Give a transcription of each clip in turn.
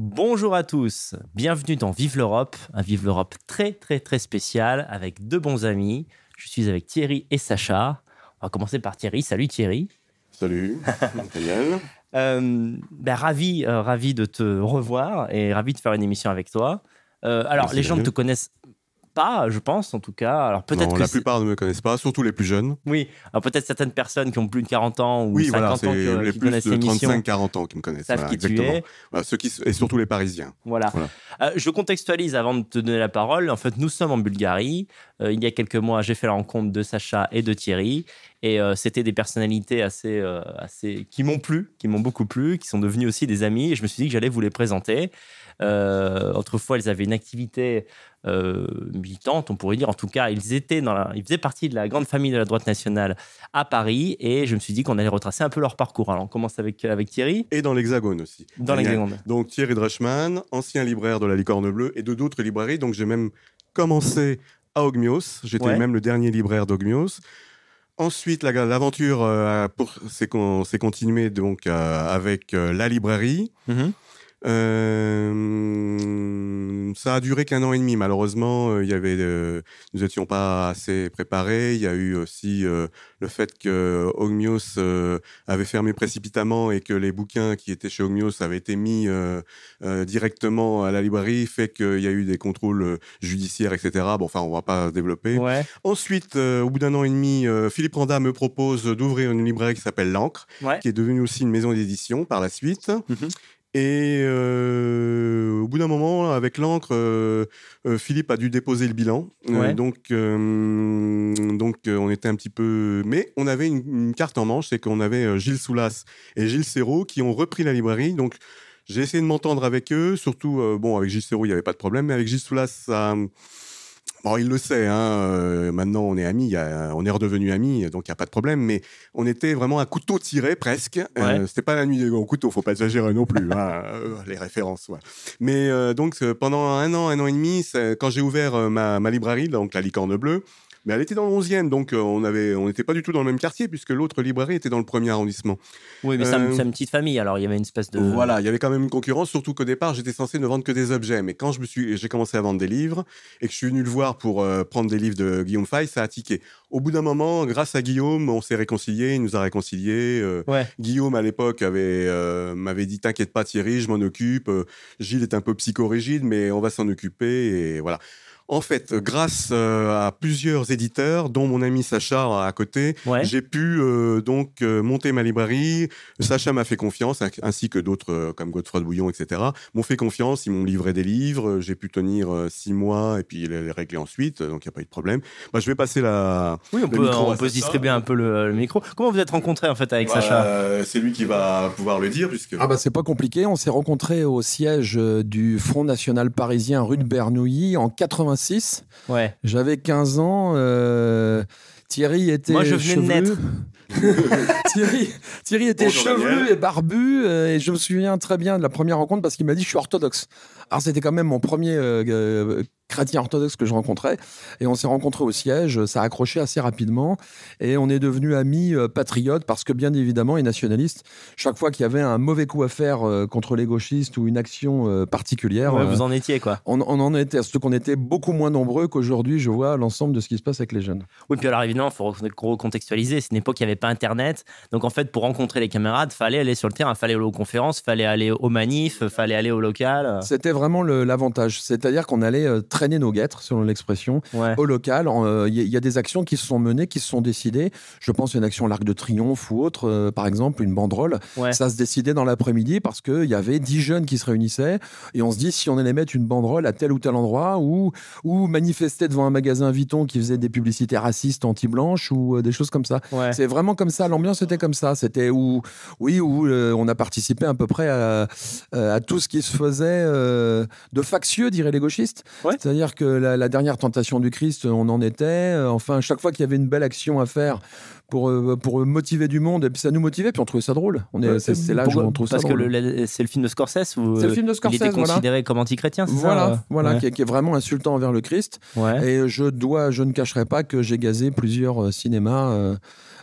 Bonjour à tous, bienvenue dans Vive l'Europe, un Vive l'Europe très très très spécial avec deux bons amis. Je suis avec Thierry et Sacha. On va commencer par Thierry. Salut Thierry. Salut, Daniel. Euh, ben, ravi, euh, ravi de te revoir et ravi de faire une émission avec toi. Euh, alors, Merci, les gens ne te connaissent pas, je pense, en tout cas. Alors, peut-être que la plupart ne me connaissent pas, surtout les plus jeunes. Oui, alors peut-être certaines personnes qui ont plus de 40 ans ou Oui, 50 voilà, ans qui, les qui plus connaissent de l'émission 35-40 ans qui me connaissent. savent voilà, qui tu exactement. es. Voilà, ceux qui, et surtout les Parisiens. Voilà. Euh, je contextualise avant de te donner la parole. En fait, nous sommes en Bulgarie. Euh, il y a quelques mois, j'ai fait la rencontre de Sacha et de Thierry. Et euh, c'était des personnalités assez, euh, assez qui m'ont plu, qui m'ont beaucoup plu, qui sont devenus aussi des amis. Et je me suis dit que j'allais vous les présenter. Euh, autrefois, ils avaient une activité euh, militante, on pourrait dire. En tout cas, ils étaient dans la, ils faisaient partie de la grande famille de la droite nationale à Paris. Et je me suis dit qu'on allait retracer un peu leur parcours. Alors, on commence avec, avec Thierry, Et dans l'Hexagone aussi. dans l'Hexagone. Donc Thierry Dreschmann, ancien libraire de la Licorne Bleue et de d'autres librairies. Donc j'ai même commencé à Ogmios. J'étais Ouais. même le dernier libraire d'Ogmios. Ensuite, la- l'aventure euh, pour- s'est con- s'est continuée donc euh, avec euh, la librairie. Mhm. Euh, ça a duré qu'un an et demi. Malheureusement, euh, il y avait, euh, nous n'étions pas assez préparés. Il y a eu aussi euh, le fait que Ogmios avait fermé précipitamment et que les bouquins qui étaient chez Ogmios avaient été mis directement à la librairie, fait qu'il y a eu des contrôles judiciaires, etc. Bon, enfin, on va pas développer. Ouais. Ensuite, au bout d'un an et demi, Philippe Randa me propose d'ouvrir une librairie qui s'appelle L'Ancre, Ouais. qui est devenue aussi une maison d'édition par la suite. Mhm. Et euh, au bout d'un moment, avec l'encre, euh, euh, Philippe a dû déposer le bilan. Ouais. donc, euh, donc on était un petit peu. Mais on avait une, une carte en manche, c'est qu'on avait Gilles Soulas et Gilles Serrault qui ont repris la librairie. Donc, j'ai essayé de m'entendre avec eux. Surtout, bon, avec Gilles Serrault, il n'y avait pas de problème, mais avec Gilles Soulas, ça. Bon, il le sait, hein, euh, maintenant on est amis, y a- on est redevenus amis, donc il n'y a pas de problème, mais on était vraiment à couteau tiré presque. Euh, C'était pas la nuit des grands couteaux, faut pas exagérer non plus, hein, euh, les références. ouais. Mais euh, donc euh, pendant un an, un an et demi, quand j'ai ouvert euh, ma, ma librairie, donc la Licorne Bleue, mais elle était dans le 11e, donc euh, on avait, on n'était pas du tout dans le même quartier puisque l'autre librairie était dans le premier arrondissement. Oui, mais c'est Euh, un- c'est une petite famille, alors il y avait une espèce de. Voilà, il y avait quand même une concurrence, surtout qu'au départ, j'étais censé ne vendre que des objets. Mais quand je me suis, j'ai commencé à vendre des livres et que je suis venu le voir pour euh, prendre des livres de Guillaume Fay, ça a tiqué. Au bout d'un moment, grâce à Guillaume, on s'est réconciliés, il nous a réconciliés. euh, Ouais. Guillaume, à l'époque, avait euh, m'avait dit T'inquiète pas, Thierry, je m'en occupe. Euh, Gilles est un peu psychorigide, mais on va s'en occuper. Et voilà. En fait, grâce euh, à plusieurs éditeurs, dont mon ami Sacha à côté, Ouais. j'ai pu euh, donc euh, monter ma librairie. Sacha m'a fait confiance, ainsi- que d'autres euh, comme Godefroy de Bouillon, etc. M'ont fait confiance, ils m'ont livré des livres. J'ai pu tenir euh, six mois et puis les, régler ensuite, donc il n'y a pas eu de problème. Bah, je vais passer la. Oui, on le peut, micro on à peut se Sacha. distribuer un peu le, le micro. Comment vous êtes rencontrés en fait avec Sacha? Euh, c'est lui qui va pouvoir le dire puisque. Ah bah c'est pas compliqué, on s'est rencontrés au siège euh, du Front National Parisien rue de Bernouilly en 86. Ouais. J'avais 15 ans, euh, Thierry était Moi, je venais de chevelu. naître. Thierry, Thierry était Bonjour, chevelu Daniel. et barbu euh, et je me souviens très bien de la première rencontre parce qu'il m'a dit je suis orthodoxe. Alors c'était quand même mon premier euh, euh, chrétien orthodoxe que je rencontrais et on s'est rencontrés au siège, ça a accroché assez rapidement et on est devenus amis euh, patriotes parce que bien évidemment et nationalistes, chaque fois qu'il y avait un mauvais coup à faire euh, contre les gauchistes ou une action euh, particulière, Ouais, euh, vous en étiez quoi. on, on en était, surtout qu'on était beaucoup moins nombreux qu'aujourd'hui, je vois l'ensemble de ce qui se passe avec les jeunes. Oui, puis alors évidemment, il faut recontextualiser. C'est une époque où il n'y avait pas Internet. Donc en fait, pour rencontrer les camarades, fallait aller sur le terrain, fallait aller aux conférences, fallait aller aux manifs, fallait aller au local. C'était vraiment l'avantage. C'est-à-dire qu'on allait euh, traîner nos guêtres, selon l'expression, Ouais. au local. Il y, a- y a des actions qui se sont menées, qui se sont décidées. Je pense à une action l'Arc de Triomphe ou autre, euh, par exemple, une banderole. Ouais. Ça se décidait dans l'après-midi parce qu'il y avait dix jeunes qui se réunissaient et on se dit si on allait mettre une banderole à tel ou tel endroit ou, ou manifester devant un magasin Vuitton qui faisait des publicités racistes anti-blanches ou euh, des choses comme ça. Ouais. C'est vraiment comme ça, l'ambiance était comme ça. C'était où, oui, où euh, on a participé à peu près à, euh, à tout ce qui se faisait euh, de factieux, diraient les gauchistes. Ouais. C'est-à-dire que la, la dernière tentation du Christ, on en était. Euh, Enfin, chaque fois qu'il y avait une belle action à faire pour, euh, pour motiver du monde, et puis ça nous motivait, puis on trouvait ça drôle. On est, c'est, c'est l'âge où on trouve ça Parce que drôle. le- le- c'est le film de Scorsese où C'est le euh, film de il Scorsese, était voilà. considéré comme antichrétien, c'est Voilà, ça voilà, Ouais. qui, est, qui est vraiment insultant envers le Christ. Ouais. Et je dois, je ne cacherai pas que j'ai gazé plusieurs cinémas euh,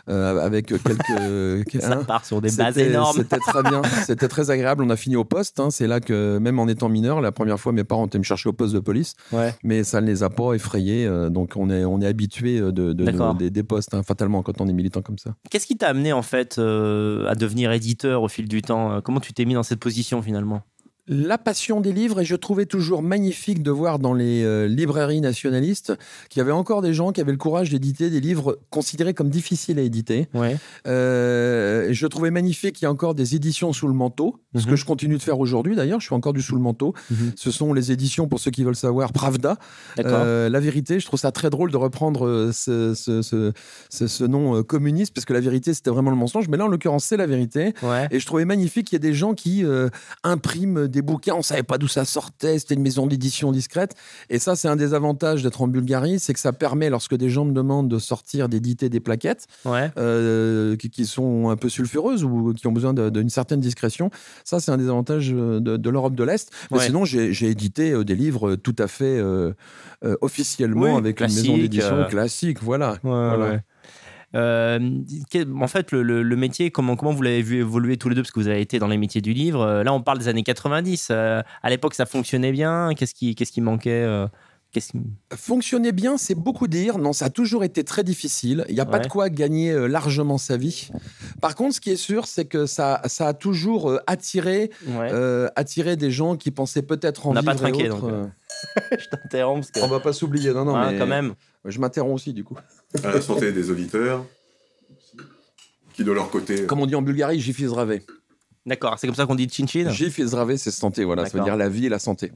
euh, avec quelques. Ça hein, part sur des bases énormes. C'était très bien, c'était très agréable. On a fini au poste. hein. C'est là que, même en étant mineur, la première fois, mes parents étaient me chercher au poste de police, Ouais. mais ça ne les a pas effrayés. euh, donc on est, on est habitué de, de- des, des postes, hein, fatalement, quand on est militant comme ça. Qu'est-ce qui t'a amené en fait euh, à devenir éditeur au fil du temps? Euh, Comment tu t'es mis dans cette position finalement? La passion des livres, et je trouvais toujours magnifique de voir dans les euh, librairies nationalistes qu'il y avait encore des gens qui avaient le courage d'éditer des livres considérés comme difficiles à éditer. Ouais. Euh, je trouvais magnifique qu'il y a encore des éditions sous le manteau, ce Mhm. que je continue de faire aujourd'hui d'ailleurs, je suis encore du sous le manteau. Mhm. Ce sont les éditions, pour ceux qui veulent savoir, Pravda. Euh, la vérité, je trouve ça très drôle de reprendre ce, ce- ce- ce- ce nom communiste, parce que la vérité, c'était vraiment le mensonge. Mais là, en l'occurrence, c'est la vérité. Ouais. Et je trouvais magnifique qu'il y ait des gens qui impriment des bouquins, on savait pas d'où ça sortait, c'était une maison d'édition discrète. Et ça, c'est un des avantages d'être en Bulgarie, c'est que ça permet, lorsque des gens me demandent de sortir, d'éditer des plaquettes, Ouais. euh, qui, qui sont un peu sulfureuses ou qui ont besoin d'une certaine discrétion. Ça, c'est un des avantages euh, de, de l'Europe de l'Est. Mais Ouais. sinon, j'ai édité euh, des livres tout à fait euh, officiellement Oui, avec une maison d'édition classique. Voilà. Ouais, Voilà. Euh, en fait, le, le- le métier, comment, comment vous l'avez vu évoluer tous les deux? Parce que vous avez été dans les métiers du livre. Euh, Là, on parle des années 90. Euh, à l'époque, ça fonctionnait bien? Qu'est-ce qui, qu'est-ce qui manquait Fonctionner bien, c'est beaucoup dire. Non, ça a toujours été très difficile. Il n'y a pas de quoi gagner euh, largement sa vie. Par contre, ce qui est sûr, c'est que ça, ça a toujours euh, attiré, Ouais. euh, attiré des gens qui pensaient peut-être en On n'a pas trinqué, donc. Je t'interromps. Parce que... On va pas s'oublier. Non, non, Hein, mais quand même. Je m'interromps aussi, du coup. À la santé des auditeurs, qui de leur côté. Comme on dit en Bulgarie, j'y fais zdravé. D'accord, c'est comme ça qu'on dit chin-chin J'y fais zdravé, c'est santé. Voilà, ça veut D'accord. dire la vie et la santé.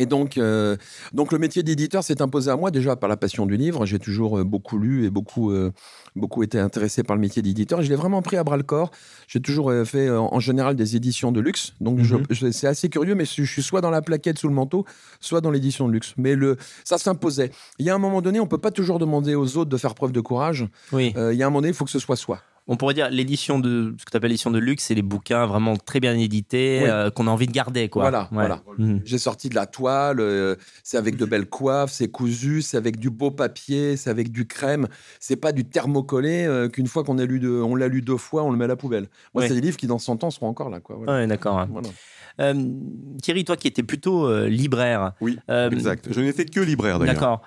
Et donc, euh, donc le métier d'éditeur s'est imposé à moi déjà par la passion du livre. J'ai toujours euh, beaucoup lu et beaucoup, euh, beaucoup été intéressé par le métier d'éditeur. Je l'ai vraiment pris à bras le corps. J'ai toujours fait en général des éditions de luxe. Donc Mhm. c'est assez curieux, mais je suis soit dans la plaquette sous le manteau, soit dans l'édition de luxe. Mais le, ça s'imposait. Il y a un moment donné, on peut pas toujours demander aux autres de faire preuve de courage. Oui. Euh, il y a un moment donné, il faut que ce soit soi. On pourrait dire l'édition de ce que tu appelles l'édition de luxe, c'est les bouquins vraiment très bien édités Oui. euh, qu'on a envie de garder. Quoi. Voilà, Ouais. voilà. Mhm. J'ai sorti de la toile, euh, c'est avec de belles coiffes, c'est cousu, c'est avec du beau papier, c'est avec du crème. C'est pas du thermocollé euh, qu'une fois qu'on a lu on l'a lu deux fois, on le met à la poubelle. Moi, Ouais. c'est des livres qui dans 100 ans seront encore là. Quoi. Voilà. Ouais, d'accord. Voilà. Euh, Thierry, toi qui étais plutôt euh, libraire. Oui, euh, exact. Je n'étais que libraire d'ailleurs. D'accord.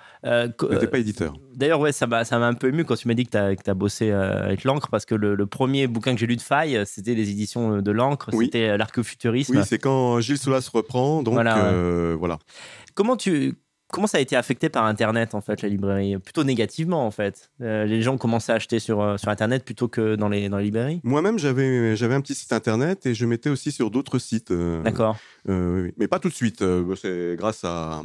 Co- Je n'étais pas éditeur. D'ailleurs, ouais, ça m'a un peu ému quand tu m'as dit que tu as, bossé avec l'encre, parce que le, le premier bouquin que j'ai lu de Faille, c'était les éditions de l'encre, Oui. c'était euh, l'archéofuturisme. Oui, c'est quand Gilles Soulas reprend. Donc voilà. Comment tu comment ça a été affecté par Internet en fait la librairie? Plutôt négativement en fait. Euh, les gens commençaient à acheter sur euh, sur Internet plutôt que dans les dans les librairies? Moi-même, j'avais j'avais un petit site internet et je mettais aussi sur d'autres sites. euh, D'accord. euh, oui, mais pas tout de suite. C'est grâce à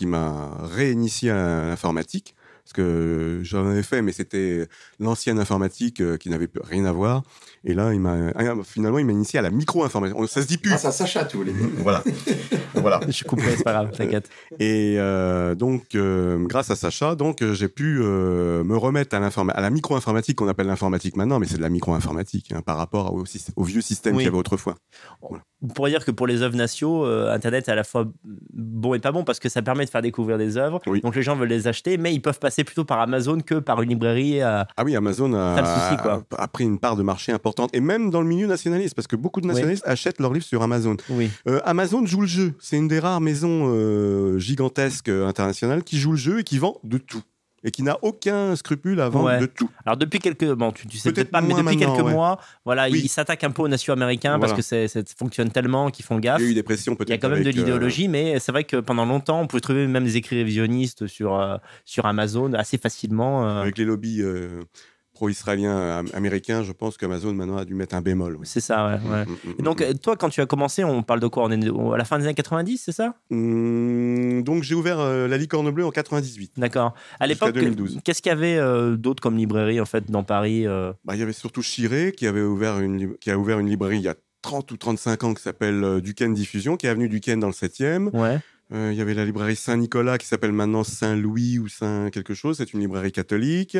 qui m'a réinitié à l'informatique. Parce que j'en avais fait, mais c'était l'ancienne informatique euh, qui n'avait rien à voir. Et là, il m'a ah, finalement, il m'a initié à la micro-informatique. Ça se dit plus. ça Sacha, tu voulais dire. voilà. voilà. Je couperai, c'est pas grave, t'inquiète. Et euh, donc, euh, grâce à Sacha, donc euh, j'ai pu euh, me remettre à, à la micro-informatique qu'on appelle l'informatique maintenant, mais c'est de la micro-informatique hein, par rapport au, vieux système Oui. qu'il y avait autrefois. On pourrait dire que pour les œuvres nationaux, euh, Internet est à la fois bon et pas bon parce que ça permet de faire découvrir des œuvres. Oui. Donc les gens veulent les acheter, mais ils peuvent passer plutôt par Amazon que par une librairie. euh, Ah oui, Amazon a, souci, quoi. pris une part de marché importante, et même dans le milieu nationaliste, parce que beaucoup de nationalistes achètent leurs livres sur Amazon. Oui. Euh, Amazon joue le jeu. C'est une des rares maisons euh, gigantesques internationales qui joue le jeu et qui vend de tout. Et qui n'a aucun scrupule à vendre Ouais. de tout. Alors depuis quelques, bon, tu, tu sais Peut-être pas, mais depuis quelques ouais. mois, voilà, Oui. ils s'attaquent un peu aux nations américains parce Voilà. que c'est, c'est- ça fonctionne tellement qu'ils font gaffe. Il y a eu des pressions peut-être. Il y a quand même de euh, l'idéologie, mais c'est vrai que pendant longtemps, on pouvait trouver même des écrits révisionnistes sur, euh, sur Amazon assez facilement. euh, Avec les lobbies euh, pro-israéliens am- américains, je pense qu'Amazon maintenant a dû mettre un bémol. oui. c'est ça, ouais. ouais. Mm, mm, Et donc, mm, euh, toi, quand tu as commencé, on parle de quoi? On est à la fin des années 90, c'est ça? Mm. Donc j'ai ouvert euh, la Licorne Bleue en 98. D'accord. À l'époque, 2012. qu'est-ce qu'il y avait euh, d'autre comme librairie en fait dans Paris euh? Bah, il y avait surtout Chiré qui, avait ouvert une, qui a ouvert une librairie il y a 30 ou 35 ans qui s'appelle euh, Duquesne Diffusion, qui est avenue Duquesne dans le 7e. Ouais. Euh, Il y avait la librairie Saint-Nicolas qui s'appelle maintenant Saint-Louis ou Saint quelque chose. C'est une librairie catholique.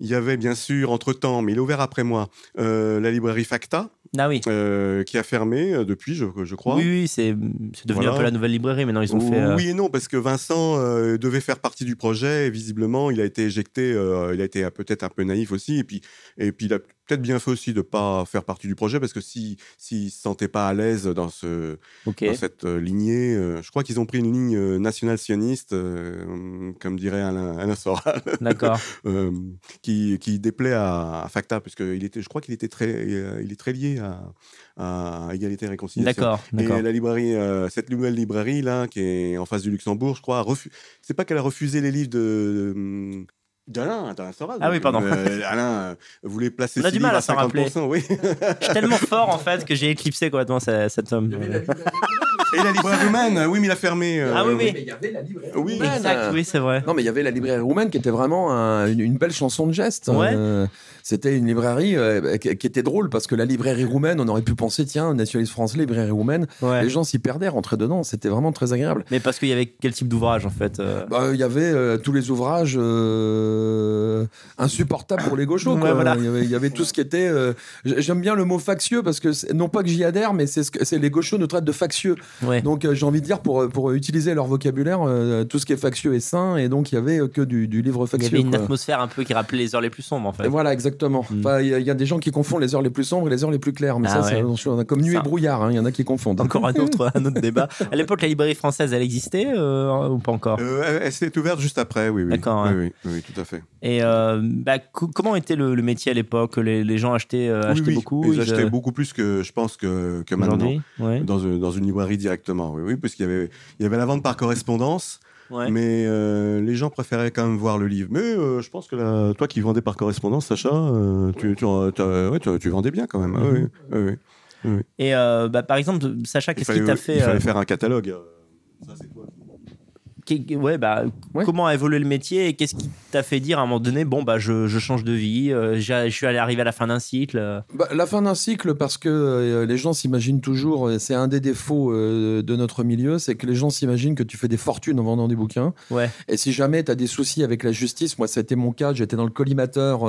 Il y avait bien sûr, entre-temps, mais il est ouvert après moi, euh, la librairie Facta Ah oui. euh, qui a fermé depuis, je, je crois. Oui, oui, c'est devenu Voilà. un peu la nouvelle librairie. Maintenant, ils ont fait. Oui et non, parce que Vincent devait faire partie du projet et visiblement, il a été éjecté. il a été peut-être un peu naïf aussi. Et puis, et puis il a peut-être bien fait aussi de pas faire partie du projet parce que si s'il se sentait pas à l'aise dans ce dans cette euh, lignée, euh, je crois qu'ils ont pris une ligne euh, nationale sioniste, euh, comme dirait Alain, Alain Soral, D'accord. qui, qui déplaît à, à Facta, parce que il était, je crois qu'il était très, il est très lié à, à égalité et réconciliation. D'accord. Et la librairie, cette nouvelle librairie là, qui est en face du Luxembourg, je crois, c'est pas qu'elle a refusé les livres de d'Alain, d'Alain Soral. Ah oui, donc, pardon. euh, Alain euh, voulait placer On a ses du mal livres à s'en rappeler. 50%, Oui. Je suis tellement fort en fait que j'ai éclipsé complètement ce- cet homme. Et la librairie roumaine, oui, mais il a fermé. euh, Ah oui, oui. Mais il y avait la librairie Oui. roumaine. Exact, oui, c'est vrai. Non, mais il y avait la librairie roumaine qui était vraiment un- une, une belle chanson de geste. Ouais. Euh, C'était une librairie euh, qui, qui était drôle parce que la librairie roumaine, on aurait pu penser, tiens, nationaliste français, librairie roumaine. Ouais. Les gens s'y perdaient, rentraient dedans. C'était vraiment très agréable. Mais parce qu'il y avait quel type d'ouvrage en fait euh, Bah, Il y avait euh, tous les ouvrages euh, insupportables pour les gauchos. Ouais, quoi. voilà. il, y avait, il y avait tout ce qui était. euh, j- J'aime bien le mot factieux parce que, c'est- non pas que j'y adhère, mais c'est ce que c'est les gauchos nous traitent de factieux. Ouais. Donc euh, j'ai envie de dire, pour, pour utiliser leur vocabulaire, euh, tout ce qui est factieux est sain. Et donc il y avait euh, que du, du livre Il y factieux. avait une quoi. atmosphère un peu qui rappelait les heures les plus sombres en fait. Et voilà, exactement. Mm. Enfin, Il y, a- il y a des gens qui confondent les heures les plus sombres et les heures les plus claires. Mais Ah ça, c'est ouais. attention, comme nuit Ça. et brouillard. hein, Il y en a qui confondent. Encore un autre, un autre débat. À l'époque, la librairie française, elle existait euh, ou pas encore? Euh, elle s'est ouverte juste après, oui, oui. D'accord, Oui, ouais. oui, oui, tout à fait. Et euh, bah, co- comment était le, le métier à l'époque? Les, les gens achetaient, euh, Oui, achetaient oui, beaucoup Ils ils, achetaient euh, beaucoup plus que je pense que, que maintenant. ouais. Dans, une- dans une librairie directement, oui, oui, parce qu'il y avait, il y avait la vente par correspondance, Ouais. mais euh, les gens préféraient quand même voir le livre. Mais euh, je pense que la- toi qui vendais par correspondance, Sacha, euh, tu, tu, ouais, tu- tu vendais bien quand même. Ah oui, oui, oui. Et bah, par exemple, Sacha, Il qu'est-ce qui fallait, t'a il fait fallait euh, faire un catalogue. Ça, c'est qui- ouais, bah, Ouais. Comment a évolué le métier et qu'est-ce qui t'a fait dire à un moment donné, bon, bah, je, je change de vie, euh, j'ai- je suis allé arriver à la fin d'un cycle euh, Bah, la fin d'un cycle, parce que euh, les gens s'imaginent toujours, et c'est un des défauts euh, de notre milieu, c'est que les gens s'imaginent que tu fais des fortunes en vendant des bouquins. Ouais. Et si jamais tu as des soucis avec la justice, moi, c'était mon cas, j'étais dans le collimateur.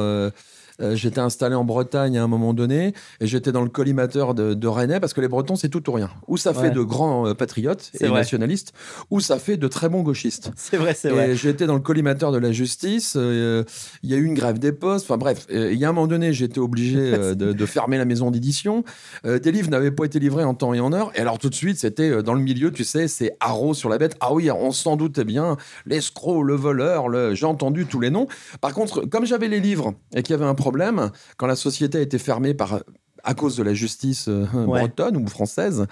Euh, j'étais installé en Bretagne à un moment donné et j'étais dans le collimateur de, de Rennais parce que les Bretons c'est tout ou rien. Ou ça fait Ouais. de grands euh, patriotes et vrai. nationalistes, ou ça fait de très bons gauchistes. C'est vrai, c'est vrai. J'étais dans le collimateur de la justice. euh, Il y a eu une grève des postes. Enfin bref, il y a un moment donné, j'étais obligé de, de fermer la maison d'édition. Des livres n'avaient pas été livrés en temps et en heure. Et alors tout de suite, c'était dans le milieu, tu sais, c'est haro sur la bête. Ah oui, on s'en doutait bien. L'escroc, le voleur, le... j'ai entendu tous les noms. Par contre, comme j'avais les livres et qu'il y avait un problème, quand la société a été fermée par à cause de la justice euh, Ouais. bretonne ou française,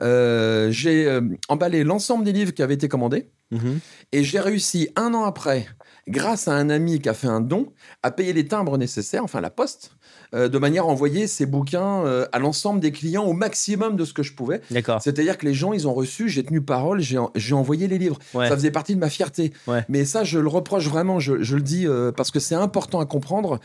euh, j'ai euh, emballé l'ensemble des livres qui avaient été commandés. Mhm. Et j'ai réussi un an après, grâce à un ami qui a fait un don, à payer les timbres nécessaires, enfin la poste, euh, de manière à envoyer ces bouquins euh, à l'ensemble des clients au maximum de ce que je pouvais. D'accord. C'est-à-dire que les gens, ils ont reçu, j'ai tenu parole, j'ai j'ai envoyé les livres. Ouais. Ça faisait partie de ma fierté. Ouais. Mais ça, je le reproche vraiment, je, je le dis euh, parce que c'est important à comprendre.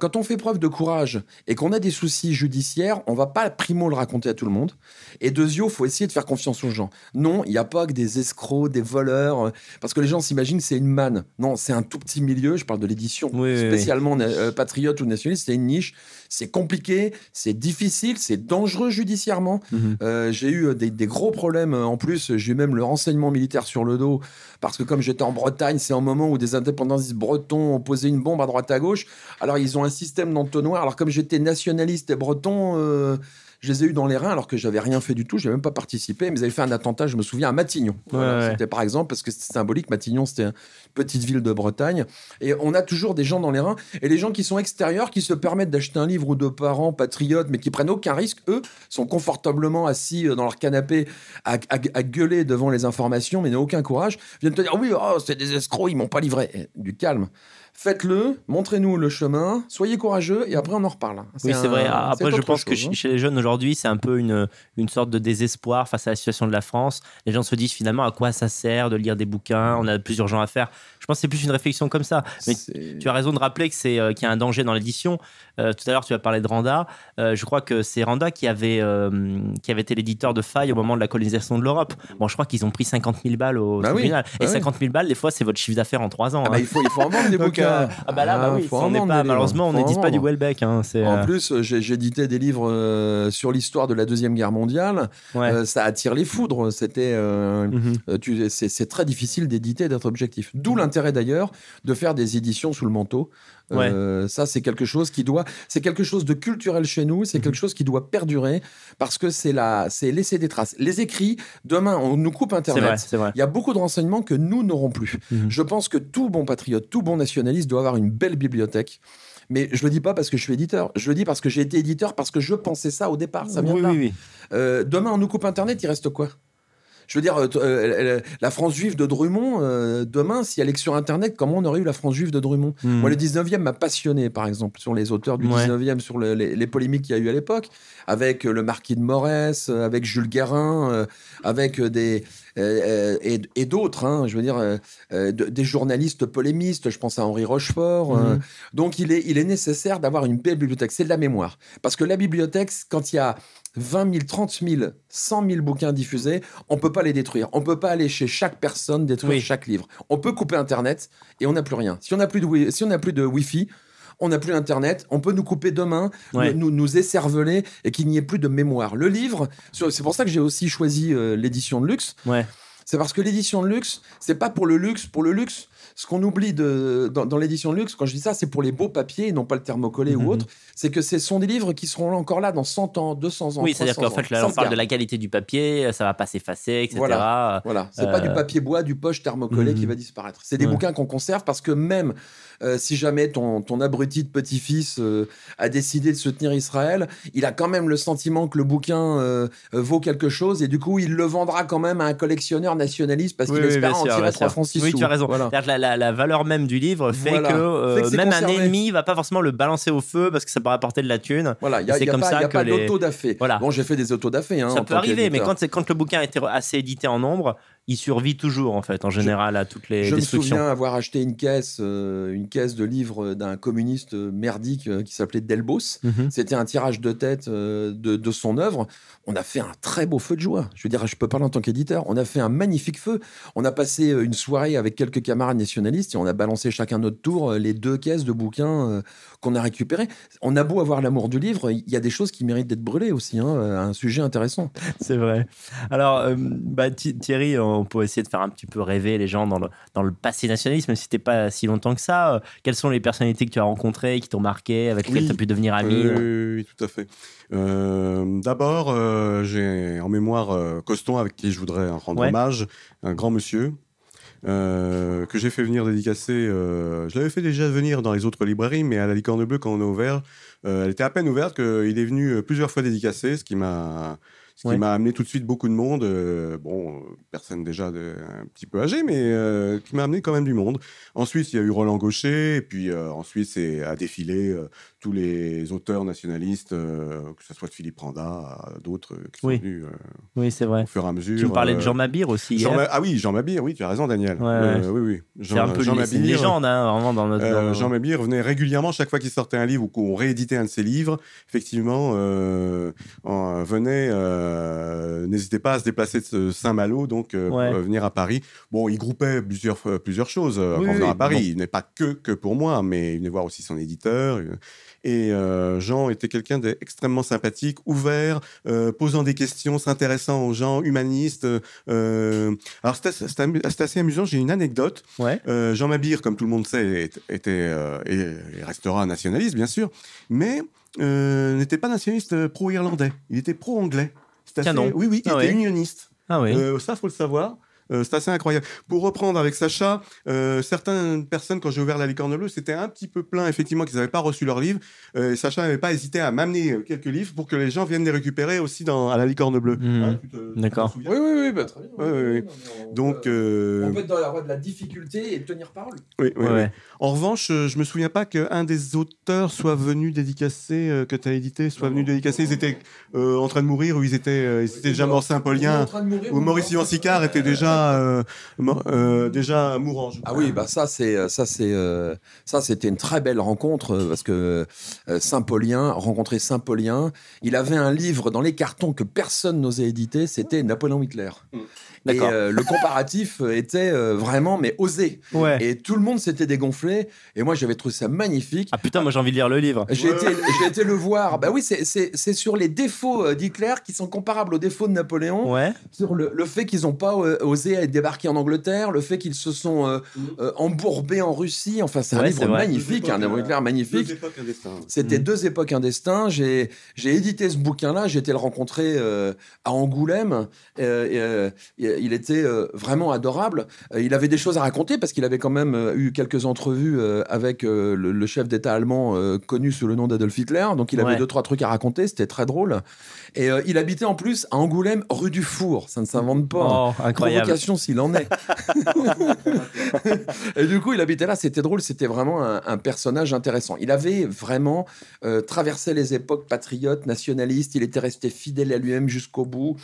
Quand on fait preuve de courage et qu'on a des soucis judiciaires, on va pas primo le raconter à tout le monde. Et deuxio, faut essayer de faire confiance aux gens. Non, il n'y a pas que des escrocs, des voleurs, parce que les gens s'imaginent que c'est une manne. Non, c'est un tout petit milieu. Je parle de l'édition, Oui, oui, oui. spécialement patriote ou nationaliste. C'est une niche. C'est compliqué, c'est difficile, c'est dangereux judiciairement. Mhm. Euh, j'ai eu euh, des, des gros problèmes. euh, En plus, j'ai eu même le renseignement militaire sur le dos. Parce que comme j'étais en Bretagne, c'est un moment où des indépendantistes bretons ont posé une bombe à droite à gauche. Alors, ils ont un système d'entonnoir. Alors, comme j'étais nationaliste et breton, euh, je les ai eu dans les reins alors que j'avais rien fait du tout. J'ai même pas participé. Mais ils avaient fait un attentat, je me souviens, à Matignon. Voilà, ouais. C'était par exemple parce que c'était symbolique. Matignon, c'était une petite ville de Bretagne. Et on a toujours des gens dans les reins. Et les gens qui sont extérieurs, qui se permettent d'acheter un livre ou de parents patriotes, mais qui prennent aucun risque, eux, sont confortablement assis euh, dans leur canapé à, à- à gueuler devant les informations, mais n'ont aucun courage, viennent te dire oui, oh, c'est des escrocs, ils m'ont pas livré. Du calme. Faites-le, montrez-nous le chemin, soyez courageux et après on en reparle. Oui, c'est vrai. Après, je pense que hein. chez les jeunes aujourd'hui, c'est un peu une, une sorte de désespoir face à la situation de la France. Les gens se disent finalement à quoi ça sert de lire des bouquins On a plusieurs gens à faire. Je pense que c'est plus une réflexion comme ça. Mais tu as raison de rappeler que c'est euh, qu'il y a un danger dans l'édition. Euh, tout à l'heure, tu as parlé de Randa. Euh, je crois que c'est Randa qui avait, qui avait été l'éditeur de Faille au moment de la colonisation de l'Europe. Bon, je crois qu'ils ont pris 50 000 balles au bah tribunal. Bah Et 50 000 balles, des fois, c'est votre chiffre d'affaires en 3 ans. Ah bah, hein. il, faut, il faut en vendre des Donc, bouquins. ah bah là, bah Ah, oui, on pas, malheureusement, on n'édite pas du. Welbeck. Hein, En euh, plus, j'ai- j'éditais des livres euh, sur l'histoire de la Deuxième Guerre mondiale. ouais. Euh, ça attire les foudres. C'était, euh, Mhm. euh, c'est très difficile d'éditer, d'être objectif. D'où l'intérêt d'ailleurs de faire des éditions sous le manteau. Euh, Ça, c'est quelque chose qui doit, c'est quelque chose de culturel chez nous. C'est Mhm. quelque chose qui doit perdurer parce que c'est la, c'est laisser des traces. Les écrits, demain, on nous coupe Internet. vrai, c'est vrai. Il y a beaucoup de renseignements que nous n'aurons plus. Mhm. Je pense que tout bon patriote, tout bon nationaliste doit avoir une belle bibliothèque. Mais je le dis pas parce que je suis éditeur. Je le dis parce que j'ai été éditeur, parce que je pensais ça au départ. Ça vient oui, de là. oui, oui. Euh, demain, on nous coupe Internet, il reste quoi? Je veux dire, euh, euh, la France juive de Drummond, euh, demain, si elle est que sur Internet, comment on aurait eu la France juive de Drummond? Mhm. Moi, le 19e m'a passionné, par exemple, sur les auteurs du Ouais. 19e, sur le- les, les polémiques qu'il y a eu à l'époque, avec le marquis de euh, avec Jules Guérin, euh, avec des. et et d'autres, hein, je veux dire, de- des journalistes polémistes, je pense à Henri Rochefort. Mhm. donc, il est, il est nécessaire d'avoir une belle bibliothèque. C'est de la mémoire. Parce que la bibliothèque, quand il y a 20 000, 30 000, 100 000 bouquins diffusés, on peut pas les détruire. On peut pas aller chez chaque personne détruire Oui. chaque livre. On peut couper Internet et on n'a plus rien. Si on n'a plus de, wi- si on n'a plus de Wi-Fi, on n'a plus Internet, on peut nous couper demain, Ouais. nous, nous écerveler et qu'il n'y ait plus de mémoire. Le livre, c'est pour ça que j'ai aussi choisi euh, l'édition de luxe. Ouais. C'est parce que l'édition de luxe, c'est pas pour le luxe, pour le luxe. Ce qu'on oublie de, dans, dans l'édition de luxe, quand je dis ça, c'est pour les beaux papiers et non pas le thermocollé Mhm. ou autre. C'est que ce sont des livres qui seront encore là dans 100 ans, 200 ans. Oui, c'est-à-dire 300 qu'en fait, là, on parle de la qualité du papier, ça va pas s'effacer, etc. Voilà. Voilà, c'est pas Euh, du papier bois, du poche thermocollé Mhm. qui va disparaître. C'est des Ouais. bouquins qu'on conserve parce que même euh, si jamais ton, ton abruti de petit-fils euh, a décidé de soutenir Israël, il a quand même le sentiment que le bouquin euh, euh, vaut quelque chose et du coup il le vendra quand même à un collectionneur nationaliste parce Oui, qu'il oui, espère en tirer bien 3 sûr. francs 6 Oui, tu as raison. Voilà. Que la, la- la valeur même du livre fait Voilà. que, euh, que même un ennemi va pas forcément le balancer au feu parce que ça pourrait apporter de la thune. Voilà, il n'y a, C'est comme pas, ça y a que pas les-. Voilà. Bon, j'ai fait des autodafés. Hein, ça peut arriver, mais quand, quand le bouquin était assez édité en nombre, il survit toujours, en fait, en général, à toutes les Je me destructions. souviens avoir acheté une caisse, euh, une caisse de livres d'un communiste euh, merdique euh, qui s'appelait Delbos. Mhm. C'était un tirage de tête euh, de, de son œuvre. On a fait un très beau feu de joie. Je veux dire, je peux parler en tant qu'éditeur. On a fait un magnifique feu. On a passé une soirée avec quelques camarades nationalistes et on a balancé chacun notre tour les deux caisses de bouquins qu'on a récupérées. On a beau avoir l'amour du livre, il y a des choses qui méritent d'être brûlées aussi. hein, un sujet intéressant. C'est vrai. Alors, bah, Thi- Thierry, on peut essayer de faire un petit peu rêver les gens dans le, dans le passé nationaliste, même si c'était pas si longtemps que ça. Euh, Quelles sont les personnalités que tu as rencontrées, qui t'ont marqué, avec lesquelles Oui. tu as pu devenir ami Oui, oui, oui, tout à fait. Euh, D'abord, euh, j'ai en mémoire euh, Coston, avec qui je voudrais rendre Ouais. hommage, un grand monsieur. euh, que j'ai fait venir dédicacer. euh, je l'avais fait déjà venir dans les autres librairies, mais à la Licorne Bleue, quand on a ouvert, euh, elle était à peine ouverte qu'il est venu euh, plusieurs fois dédicacer, ce qui m'a ce qui Ouais. m'a amené tout de suite beaucoup de monde. euh, bon, euh, personne déjà de, un petit peu âgée, mais euh, qui m'a amené quand même du monde. Ensuite, il y a eu Roland Gaucher, et puis euh, ensuite, c'est à défiler tous les auteurs nationalistes, euh, que ce soit de Philippe Randa, d'autres euh, qui sont Oui. venus euh, Oui, c'est vrai. au fur et à mesure. Tu me parlais de Jean Mabir aussi Jean hier. Ma- Ah oui, Jean Mabir, oui, tu as raison, Daniel. Ouais, Euh, ouais. oui, oui. C'est un peu Jean une, c'est une Mabir, légende, hein, vraiment, dans notre. euh, dans- Jean Mabir venait régulièrement, chaque fois qu'il sortait un livre ou qu'on rééditait un de ses livres, effectivement, euh, en- venait, euh, n'hésitait pas à se déplacer de Saint-Malo, donc euh, Ouais. pour, euh, venir à Paris. Bon, il groupait plusieurs, plusieurs choses Oui, en venant oui, à Paris. bon. Il n'est pas que, que pour moi, mais il venait voir aussi son éditeur. Et euh, Jean était quelqu'un d'extrêmement sympathique, ouvert, euh, posant des questions, s'intéressant aux gens, humaniste. euh, alors, c'était assez amusant. J'ai une anecdote. Ouais. Jean Mabir, comme tout le monde sait, est- était et, restera nationaliste, bien sûr, mais n'était pas nationaliste pro-irlandais. Il était pro-anglais. C'est. Oui, oui, il Ah était ouais. unioniste. Ah oui. Ça, faut le savoir. Euh, c'est assez incroyable. Pour reprendre avec Sacha, euh, certaines personnes, quand j'ai ouvert la licorne bleue, c'était un petit peu plein, effectivement, qu'ils n'avaient pas reçu leur livre. Euh, et Sacha n'avait pas hésité à m'amener euh, quelques livres pour que les gens viennent les récupérer aussi dans, à la licorne bleue. Mhm. Hein, D'accord. Oui, oui, oui, bah, très bien. On Donc, peut- euh, on peut être dans la voie de la difficulté et tenir parole. oui, oui, Ouais, oui. ouais. En revanche, je me souviens pas qu'un des auteurs soit venu dédicacer, euh, que tu as édité, soit Non, venu non, dédicacer. non, Ils étaient euh, en train de mourir ou ils étaient, euh, ils étaient déjà morts Saint-Paulien. Ou Maurice Yvan Sicard était déjà, euh, euh, déjà mourant. je Ah oui, bah ça c'est ça c'est euh, ça c'était une très belle rencontre parce que Saint-Paulien rencontrer Saint-Paulien, il avait un livre dans les cartons que personne n'osait éditer, c'était Napoléon Hitler. Et euh, le comparatif était euh, vraiment mais osé. Ouais. Et tout le monde s'était dégonflé et moi j'avais trouvé ça magnifique. Ah putain, moi j'ai envie de lire le livre. J'ai Ouais. été, j'ai été le voir. Bah oui, c'est- c'est c'est sur les défauts euh, d'Hitler qui sont comparables aux défauts de Napoléon. Ouais. Sur le, le fait qu'ils n'ont pas osé débarquer en Angleterre, le fait qu'ils se sont euh, Mhm. euh, embourbés en Russie. Enfin, c'est un Ouais, livre magnifique, Deux un époques, Hitler magnifique. C'était deux époques, un destin. J'ai j'ai édité ce bouquin-là. J'ai été le rencontrer euh, à Angoulême. Euh, et, euh, il était euh, vraiment adorable. Euh, il avait des choses à raconter parce qu'il avait quand même euh, eu quelques entrevues avec le, le chef d'État allemand connu sous le nom d'Adolf Hitler. Donc il avait Ouais. deux trois trucs à raconter. C'était très drôle. Et il habitait en plus à Angoulême, rue du Four. Ça ne s'invente pas. Oh, incroyable. Provocation s'il en est. et du coup, il habitait là, c'était drôle, c'était vraiment un, un personnage intéressant. Il avait vraiment euh, traversé les époques patriotes, nationalistes, il était resté fidèle à lui-même jusqu'au bout.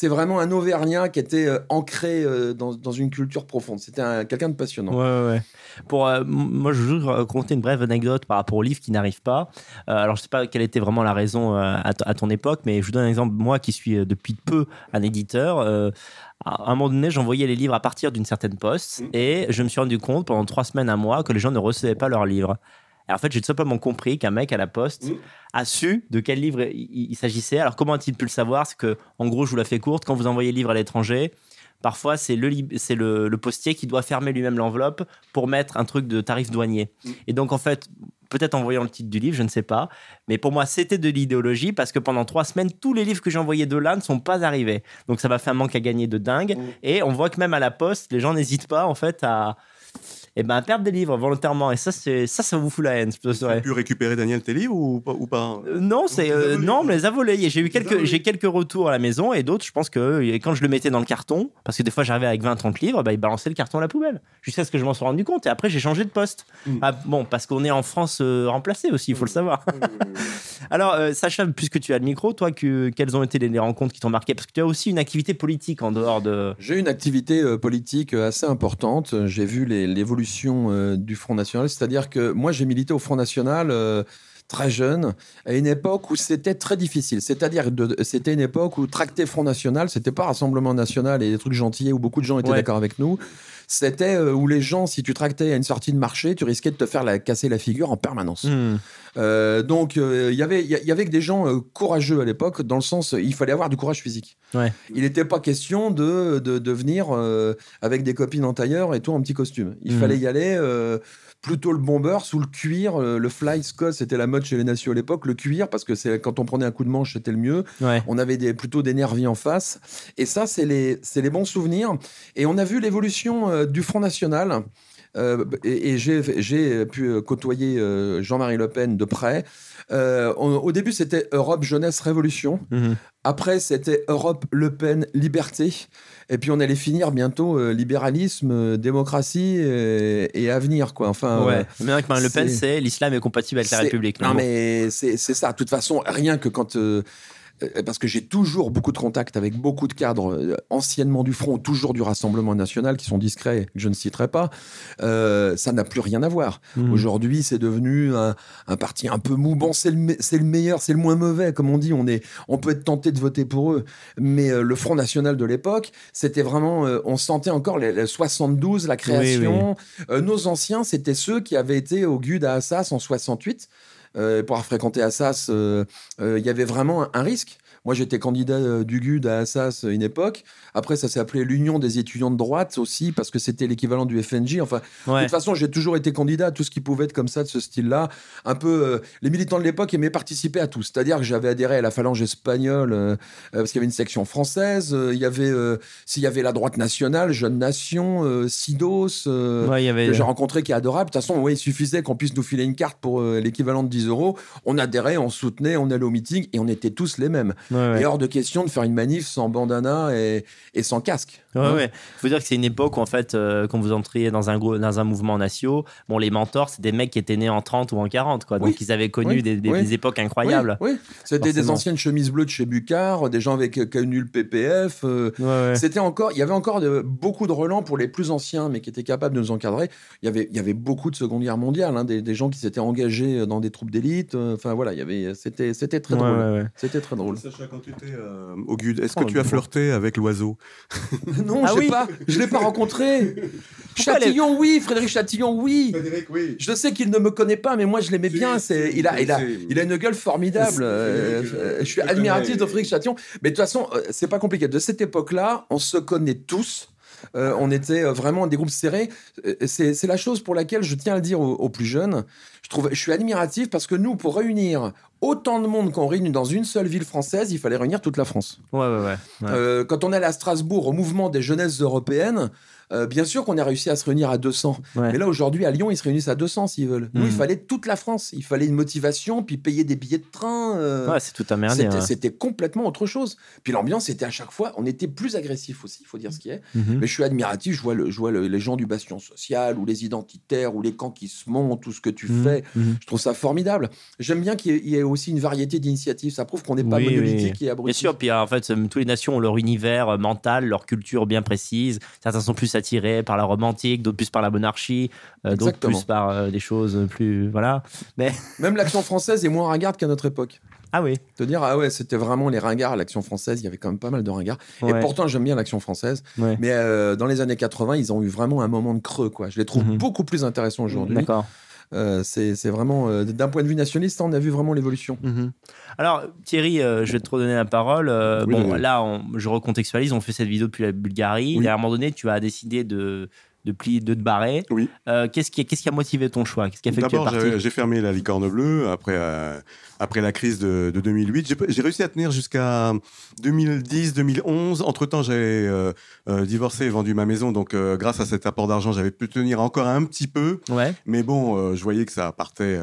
C'est vraiment un Auvergnat qui était euh, ancré euh, dans, dans une culture profonde. C'était un- quelqu'un de passionnant. Ouais, ouais. Pour, euh, moi, je veux juste raconter une brève anecdote par rapport au livre qui n'arrive pas. Euh, alors, je sais pas quelle était vraiment la raison à, ton époque, mais je vous donne un exemple. Moi, qui suis depuis peu un éditeur, euh, à un moment donné, j'envoyais les livres à partir d'une certaine poste Mhm. et je me suis rendu compte pendant trois semaines, un mois, que les gens ne recevaient pas leurs livres. Et en fait, j'ai tout simplement compris qu'un mec à la poste Mhm. a su de quel livre il, s'agissait. Alors, comment a-t-il pu le savoir? C'est que, en gros, je vous la fais courte, quand vous envoyez le livre à l'étranger, Parfois, c'est le, le, le postier qui doit fermer lui-même l'enveloppe pour mettre un truc de tarif douanier. Mm. Et donc, en fait, peut-être en voyant le titre du livre, je ne sais pas. Mais pour moi, c'était de l'idéologie parce que pendant trois semaines, tous les livres que j'ai envoyés de là ne sont pas arrivés. Donc, ça m'a fait un manque à gagner de dingue. Mm. Et on voit que même à la poste, les gens n'hésitent pas, en fait, à, eh ben, perdre des livres volontairement. Et ça, c'est, ça, ça vous fout la haine, Tu as pu récupérer, Daniel, tes livres ou pas, ou pas Euh, non, c'est euh, non, quoi. mais les a volés. Et J'ai eu quelques, j'ai quelques retours à la maison et d'autres, je pense que quand je le mettais dans le carton, parce que des fois j'arrivais avec 20-30 livres, bah, ils balançaient le carton à la poubelle. Jusqu'à ce que je m'en sois rendu compte. Et après, j'ai changé de poste. Mm. Ah, bon, parce qu'on est en France euh, remplacé aussi, il faut le savoir. Alors, euh, Sacha, puisque tu as le micro, toi, que, quelles ont été les, les rencontres qui t'ont marqué? Parce que tu as aussi une activité politique en dehors de. J'ai une activité euh, politique assez importante. J'ai vu l'évolution du Front National. C'est-à-dire que moi, j'ai milité au Front National très jeune, à une époque où c'était très difficile. C'est-à-dire de- c'était une époque où tracter Front National, c'était pas Rassemblement National et des trucs gentils où beaucoup de gens étaient Ouais. d'accord avec nous. C'était euh, où les gens, si tu tractais à une sortie de marché, tu risquais de te faire la, casser la figure en permanence. Hmm. Euh, donc, euh, il y avait- il y, avait que des gens euh, courageux à l'époque, dans le sens, euh, il fallait avoir du courage physique. Ouais. Il n'était pas question de, de, de venir euh, avec des copines en tailleur et tout en petit costume. Il Mhm. fallait y aller euh, plutôt le bomber sous le cuir. euh, le fly Scott, c'était la mode chez les nations à l'époque. Le cuir, parce que c'est quand on prenait un coup de manche, c'était le mieux. Ouais. On avait des, plutôt des nervis en face. Et ça, c'est les, les bons souvenirs. Et on a vu l'évolution euh, du Front National. Euh, et et j'ai pu côtoyer Jean-Marie Le Pen de près. Euh, on- au début, c'était Europe Jeunesse Révolution. Mhm. Après, c'était Europe Le Pen Liberté. Et puis, on allait finir bientôt euh, libéralisme, euh, démocratie et, et avenir. Quoi. Enfin, Ouais. Mais avec Le Pen, c'est- l'islam est compatible avec la République. Non, mais c'est ça. De toute façon, rien que quand. Euh, parce que j'ai toujours beaucoup de contacts avec beaucoup de cadres euh, anciennement du Front, toujours du Rassemblement national, qui sont discrets, que je ne citerai pas. Euh, ça n'a plus rien à voir. Mhm. Aujourd'hui, c'est devenu un, un parti un peu mou. Bon, c'est le, meilleur, c'est le moins mauvais, comme on dit. On, est, on peut être tenté de voter pour eux. Mais euh, le Front National de l'époque, c'était vraiment. euh, on sentait encore les, les 72, la création. Nos anciens, c'était ceux qui avaient été au GUD à Assas en 68. Euh, pour avoir fréquenté Assas, euh, euh, il y avait vraiment un, un risque. Moi, j'étais candidat euh, du GUD à Assas à une époque. Après, ça s'est appelé l'Union des étudiants de droite aussi, parce que c'était l'équivalent du FNJ. Enfin, de toute façon, j'ai toujours été candidat à tout ce qui pouvait être comme ça, de ce style-là. Un peu, euh, les militants de l'époque aimaient participer à tout. C'est-à-dire que j'avais adhéré à la phalange espagnole euh, euh, parce qu'il y avait une section française. euh, Il y avait, euh, s'il y avait la droite nationale, Jeune Nation, euh, Sidos. euh, Ouais, il y avait. que j'ai rencontré qui est adorable. De toute façon, ouais, il suffisait qu'on puisse nous filer une carte pour euh, l'équivalent de 10 euros. On adhérait, on soutenait, on allait au meeting et on était tous les mêmes. Ouais, ouais. Et hors de question de faire une manif sans bandana et, et sans casque. Ouais, Hein ouais. faut dire que c'est une époque où, en fait, euh, quand vous entriez dans un, gros, dans un mouvement national, bon, les mentors, c'est des mecs qui étaient nés en 30 ou en 40, quoi. Donc, Oui. ils avaient connu Oui. des, des- Oui. des époques incroyables. Oui, oui. c'était des anciennes chemises bleues de chez Bucard, des gens avec euh, connu le PPF. euh, Ouais, ouais. C'était encore, il y avait encore de- beaucoup de relents pour les plus anciens, mais qui étaient capables de nous encadrer. Il y avait, il y avait beaucoup de Seconde Guerre mondiale, hein, des, des gens qui s'étaient engagés dans des troupes d'élite. euh, Enfin voilà, il y avait, c'était, c'était très Ouais, drôle. C'était très drôle. Sacha, quand tu étais euh, au GUD, est-ce Oh, que tu as flirté avec l'oiseau Non, Ah je oui. l'ai pas, je l'ai pas rencontré. Chatillon, oui, Frédéric Chatillon, oui. Frédéric, oui. Je sais qu'il ne me connaît pas, mais moi je l'aimais bien. C'est, il a, il a, si. il a une gueule formidable. Euh, je- euh, je suis admiratif de Frédéric Chatillon. Mais de toute façon, euh, c'est pas compliqué. De cette époque-là, on se connaît tous. Euh, on était euh, vraiment des groupes serrés. Euh, C'est, la chose pour laquelle je tiens à le dire aux, aux plus jeunes. Je trouve, je suis admiratif parce que nous, pour réunir autant de monde qu'on réunit dans une seule ville française, il fallait réunir toute la France. Ouais, ouais, ouais. Ouais. Euh, quand on allait à Strasbourg au mouvement des jeunesses européennes, euh, bien sûr qu'on a réussi à se réunir à 200. Ouais. Mais là, aujourd'hui, à Lyon, ils se réunissent à 200 s'ils veulent. Nous, il fallait toute la France. Il fallait une motivation, puis payer des billets de train. euh, Ouais, c'est tout un merdier. c'était, hein. c'était complètement autre chose. Puis l'ambiance était à chaque fois, on était plus agressif aussi, il faut dire ce qui est. Mhm. Mais je suis admiratif, je vois, le, je vois le- les gens du bastion social, ou les identitaires, ou les camps qui se montent, tout ce que tu Mhm. fais. Mhm. Je trouve ça formidable. J'aime bien qu'il y ait, il y ait aussi une variété d'initiatives. Ça prouve qu'on n'est pas Oui, monolithique oui. et abruti. Bien sûr, puis en fait, euh, toutes les nations ont leur univers mental, leur culture bien précise. Certains sont plus attirés par la romantique, d'autres plus par la monarchie, euh, d'autres plus par euh, des choses plus. Voilà. Mais. Même l'action française est moins ringarde qu'à notre époque. Ah oui. Te dire, ah ouais, c'était vraiment les ringards, l'action française, il y avait quand même pas mal de ringards. Ouais. Et pourtant, j'aime bien l'action française. Ouais. Mais euh, dans les années 80, ils ont eu vraiment un moment de creux, quoi. Je les trouve Mhm. beaucoup plus intéressants aujourd'hui. D'accord. Euh, c'est vraiment, euh, d'un point de vue nationaliste, on a vu vraiment l'évolution. Mhm. Alors, Thierry, euh, je vais te redonner la parole. Oui, bon, oui. là, on- je recontextualise. On fait cette vidéo depuis la Bulgarie. Oui. Et à un moment donné, tu as décidé de, de, plier, de te barrer. Oui. Euh, Qu'est-ce qui, qu'est-ce qui a motivé ton choix? Qu'est-ce qui a fait que D'abord, parti? j'ai fermé la licorne bleue après, euh, après la crise de, de 2008. J'ai- réussi à tenir jusqu'à 2010-2011. Entre-temps, j'ai euh, divorcé et vendu ma maison. Donc, grâce à cet apport d'argent, j'avais pu tenir encore un petit peu. Ouais. Mais bon, je voyais que ça partait.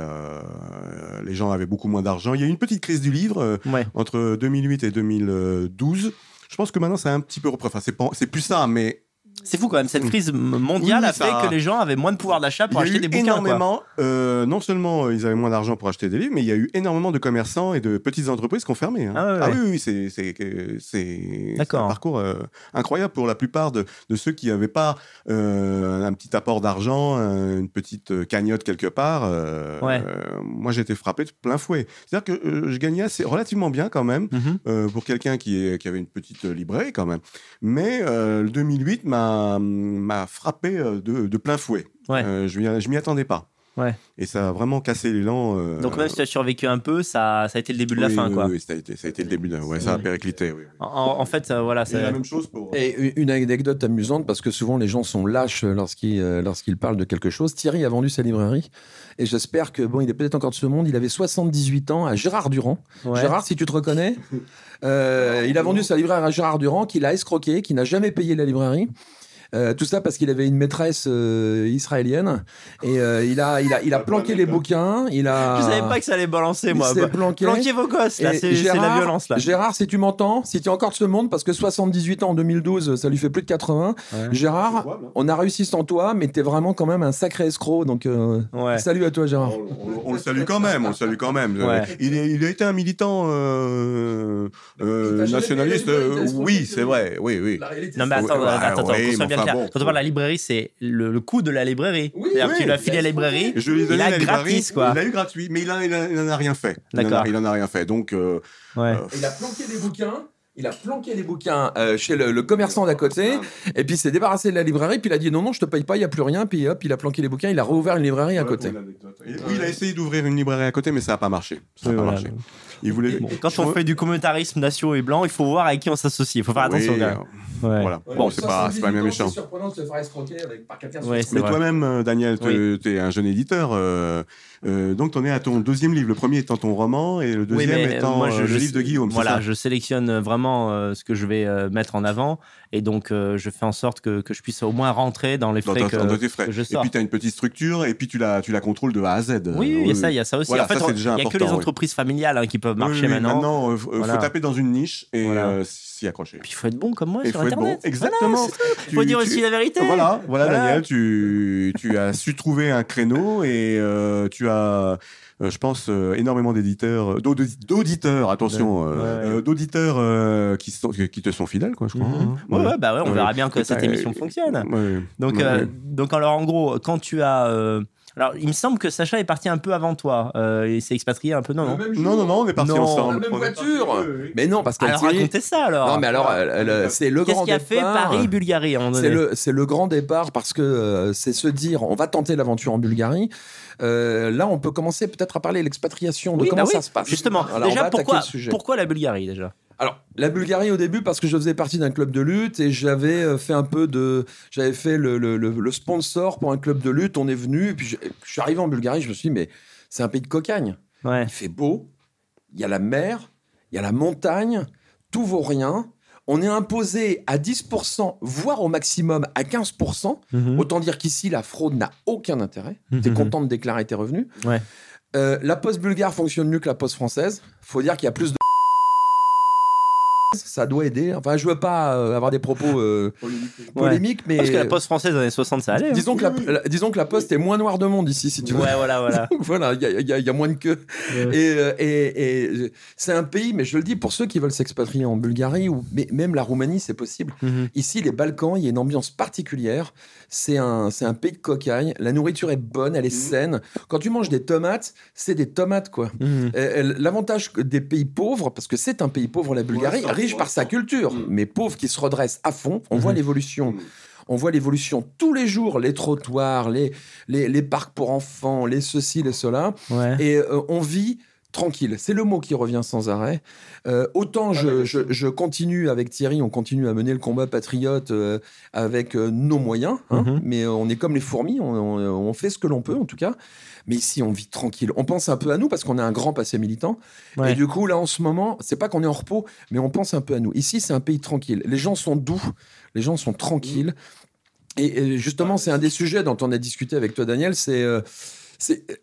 les gens avaient beaucoup moins d'argent. Il y a eu une petite crise du livre Ouais. entre 2008 et 2012. Je pense que maintenant, c'est un petit peu. Enfin, c'est pas- c'est plus ça, mais C'est fou quand même. Cette crise mondiale Oui, a fait ça- que les gens avaient moins de pouvoir d'achat pour acheter des bouquins. quoi. énormément. euh, non seulement euh, ils avaient moins d'argent pour acheter des livres, mais il y a eu énormément de commerçants et de petites entreprises qui ont fermé. hein. Ah ouais, ouais. oui, oui, c'est c'est que- c'est c'est D'accord. un parcours euh, incroyable pour la plupart de, de ceux qui n'avaient pas euh, un petit apport d'argent, un- une petite cagnotte quelque part. Ouais. moi, j'ai été frappé de plein fouet. C'est-à-dire que je gagnais assez, relativement bien quand même. Mhm. euh, pour quelqu'un qui, est- qui avait une petite librairie quand même. Mais le 2008 m'a m'a frappé euh, de, de plein fouet. Ouais. Euh, je m'y attendais pas. Ouais. Et ça a vraiment cassé l'élan. euh, Donc même si tu as survécu un peu, ça, ça a été le début de la oui, fin. oui, quoi. Oui, ça a été, ça a été le début de. Ouais, ça a Oui. périclité. Oui. En, en fait, euh, voilà. Et ça- la même chose pour. Et une anecdote amusante, parce que souvent les gens sont lâches lorsqu'ils euh, lorsqu'ils parlent de quelque chose. Thierry a vendu sa librairie, et j'espère que, bon, il est peut-être encore de ce monde, il avait 78 ans à Gérard Durand. Ouais. Gérard, si tu te reconnais, euh, il a vendu sa librairie à Gérard Durand, qui l'a escroqué, qui n'a jamais payé la librairie. Euh, tout ça parce qu'il avait une maîtresse euh, israélienne et euh, il a il a il a planqué les bouquins il a Je savais pas que ça allait balancer, il moi. s'est Bah, planqué Planquez vos gosses, là. C'est c'est la violence, là. Gérard, si tu m'entends, si tu es encore de ce monde, parce que 78 ans en 2012, ça lui fait plus de 80. Ouais. Gérard, on a réussi sans toi, mais t'es vraiment quand même un sacré escroc. Donc, euh, Ouais. salut à toi, Gérard. On, on- on le salue quand même, on le salue quand même. Ouais. Il, est- il a été un militant euh, euh, Il nationaliste. euh, il oui, c'est vrai. Oui, oui. Non, mais attends, attends, attends, ouais, qu'on soit mais bien enfin, clair. bon, Quand on parle de la librairie, c'est le, le coût de la librairie. Oui, C'est-à-dire oui, qu'il a il filé a à la librairie. Je lui ai donné Il a la librairie, gratis, quoi. Il a eu gratuit, mais il en a, a rien fait. A- D'accord. Il en a rien fait. Donc, euh, Ouais. euh, Il a planqué les bouquins. Il a planqué les bouquins euh, chez le, le commerçant d'à côté, et puis il s'est débarrassé de la librairie, puis il a dit non, non, je te paye pas, il n'y a plus rien, puis hop, il a planqué les bouquins, il a rouvert une librairie à côté. puis, il a essayé d'ouvrir une librairie à côté, mais ça n'a pas marché. Ça n'a Oui, pas voilà. marché. Il voulait. Bon, quand on fait du communautarisme nationaux et blanc, il faut voir avec qui on s'associe. Il faut faire attention. Oui, euh, Ouais. Voilà. Bon, c'est pas, c'est pas bien méchant. C'est surprenant de se faire escroquer avec, par quelqu'un. sur Ouais, Mais toi-même, euh, Daniel, tu es un jeune éditeur. euh, euh, donc, tu en es à ton deuxième livre. Le premier étant ton roman et le Oui, deuxième étant moi, euh, le livre de Guillaume. Voilà, ça? je sélectionne vraiment euh, ce que je vais euh, mettre en avant et donc euh, je fais en sorte que, que je puisse au moins rentrer dans les dans, frais ta- que, dans tes frais. que je Et puis, tu as une petite structure et puis tu la, tu la contrôles de A à Z. oui, oui, il y a ça, il y a ça aussi. Voilà, en fait, il n'y a que important, les oui. entreprises familiales hein, qui peuvent marcher oui, maintenant. Maintenant, il Voilà. faut taper dans une niche et Voilà. euh, s'y accrocher. Puis il faut être bon comme moi Il sur faut être Internet. bon. Exactement. Il faut dire tu- aussi la vérité. Voilà, voilà. Daniel, tu, tu as su trouver un créneau et euh, tu as, euh, je pense, euh, énormément d'éditeurs, d'audi- d'auditeurs, attention, euh, Ouais. euh, d'auditeurs euh, qui, sont- qui te sont fidèles, quoi, je crois. Ouais, Ouais. ouais, bah ouais, on verra bien que Et cette émission fonctionne. Donc, euh, donc alors en gros, quand tu as, euh, alors il me semble que Sacha est parti un peu avant toi. Euh, il s'est expatrié un peu, non, non. Non, non, non, on est partis Non. ensemble. La même voiture. Mais non, parce qu'elle Alors Thierry- racontez ça alors. Non, mais alors, c'est le Qu'est-ce grand qui a fait départ. Paris-Bulgarie à un moment C'est donné le, c'est le grand départ parce que euh, c'est se dire on va tenter l'aventure en Bulgarie. Euh, là, on peut commencer peut-être à parler de l'expatriation, de Oui, comment bah oui, ça se passe. Justement, Alors, déjà pourquoi, pourquoi la Bulgarie déjà? Alors, la Bulgarie au début, parce que je faisais partie d'un club de lutte et j'avais euh, fait un peu de. J'avais fait le, le- le- le sponsor pour un club de lutte. On est venu, et puis je, je suis arrivé en Bulgarie, je me suis dit, mais c'est un pays de cocagne. Ouais. Il fait beau, il y a la mer, il y a la montagne, tout vaut rien. On est imposé à 10%, voire au maximum à 15%. Mhm. Autant dire qu'ici, la fraude n'a aucun intérêt. Tu es content de déclarer tes revenus. Ouais. Euh, la poste bulgare fonctionne mieux que la poste française. faut dire qu'il y a plus de. Ça doit aider. Enfin, je veux pas euh, avoir des propos euh, polémiques, mais. Parce que la poste française dans les 60, ça allait. hein. Disons que la, la- disons que la poste est moins noire de monde ici, si tu veux. Ouais, voilà, voilà. Donc voilà, il y a, y y moins de queue. Et, euh, et- et c'est un pays, mais je le dis pour ceux qui veulent s'expatrier en Bulgarie, ou mais même la Roumanie, c'est possible. Mhm. Ici, les Balkans, il y a une ambiance particulière. C'est un, c'est un pays de cocagne. La nourriture est bonne, elle est saine. Quand tu manges des tomates, c'est des tomates, quoi. Mhm. Euh, L'avantage des pays pauvres, parce que c'est un pays pauvre, la Bulgarie, Ouais, ça, riche ouais, par sa culture, Mm. mais pauvre qui se redresse à fond. On voit l'évolution. On voit l'évolution tous les jours, les trottoirs, les, les, les parcs pour enfants, les ceci, les cela. Ouais. Et euh, on vit tranquille. C'est le mot qui revient sans arrêt. Euh, autant je, je, je continue avec Thierry, on continue à mener le combat patriote euh, avec euh, nos moyens, hein, Mhm. mais on est comme les fourmis, on, on- on fait ce que l'on peut en tout cas. Mais ici, on vit tranquille. On pense un peu à nous parce qu'on a un grand passé militant. Ouais. Et du coup, là, en ce moment, c'est pas qu'on est en repos, mais on pense un peu à nous. Ici, c'est un pays tranquille. Les gens sont doux, les gens sont tranquilles. Et, et justement, c'est un des sujets dont on a discuté avec toi, Daniel. C'est-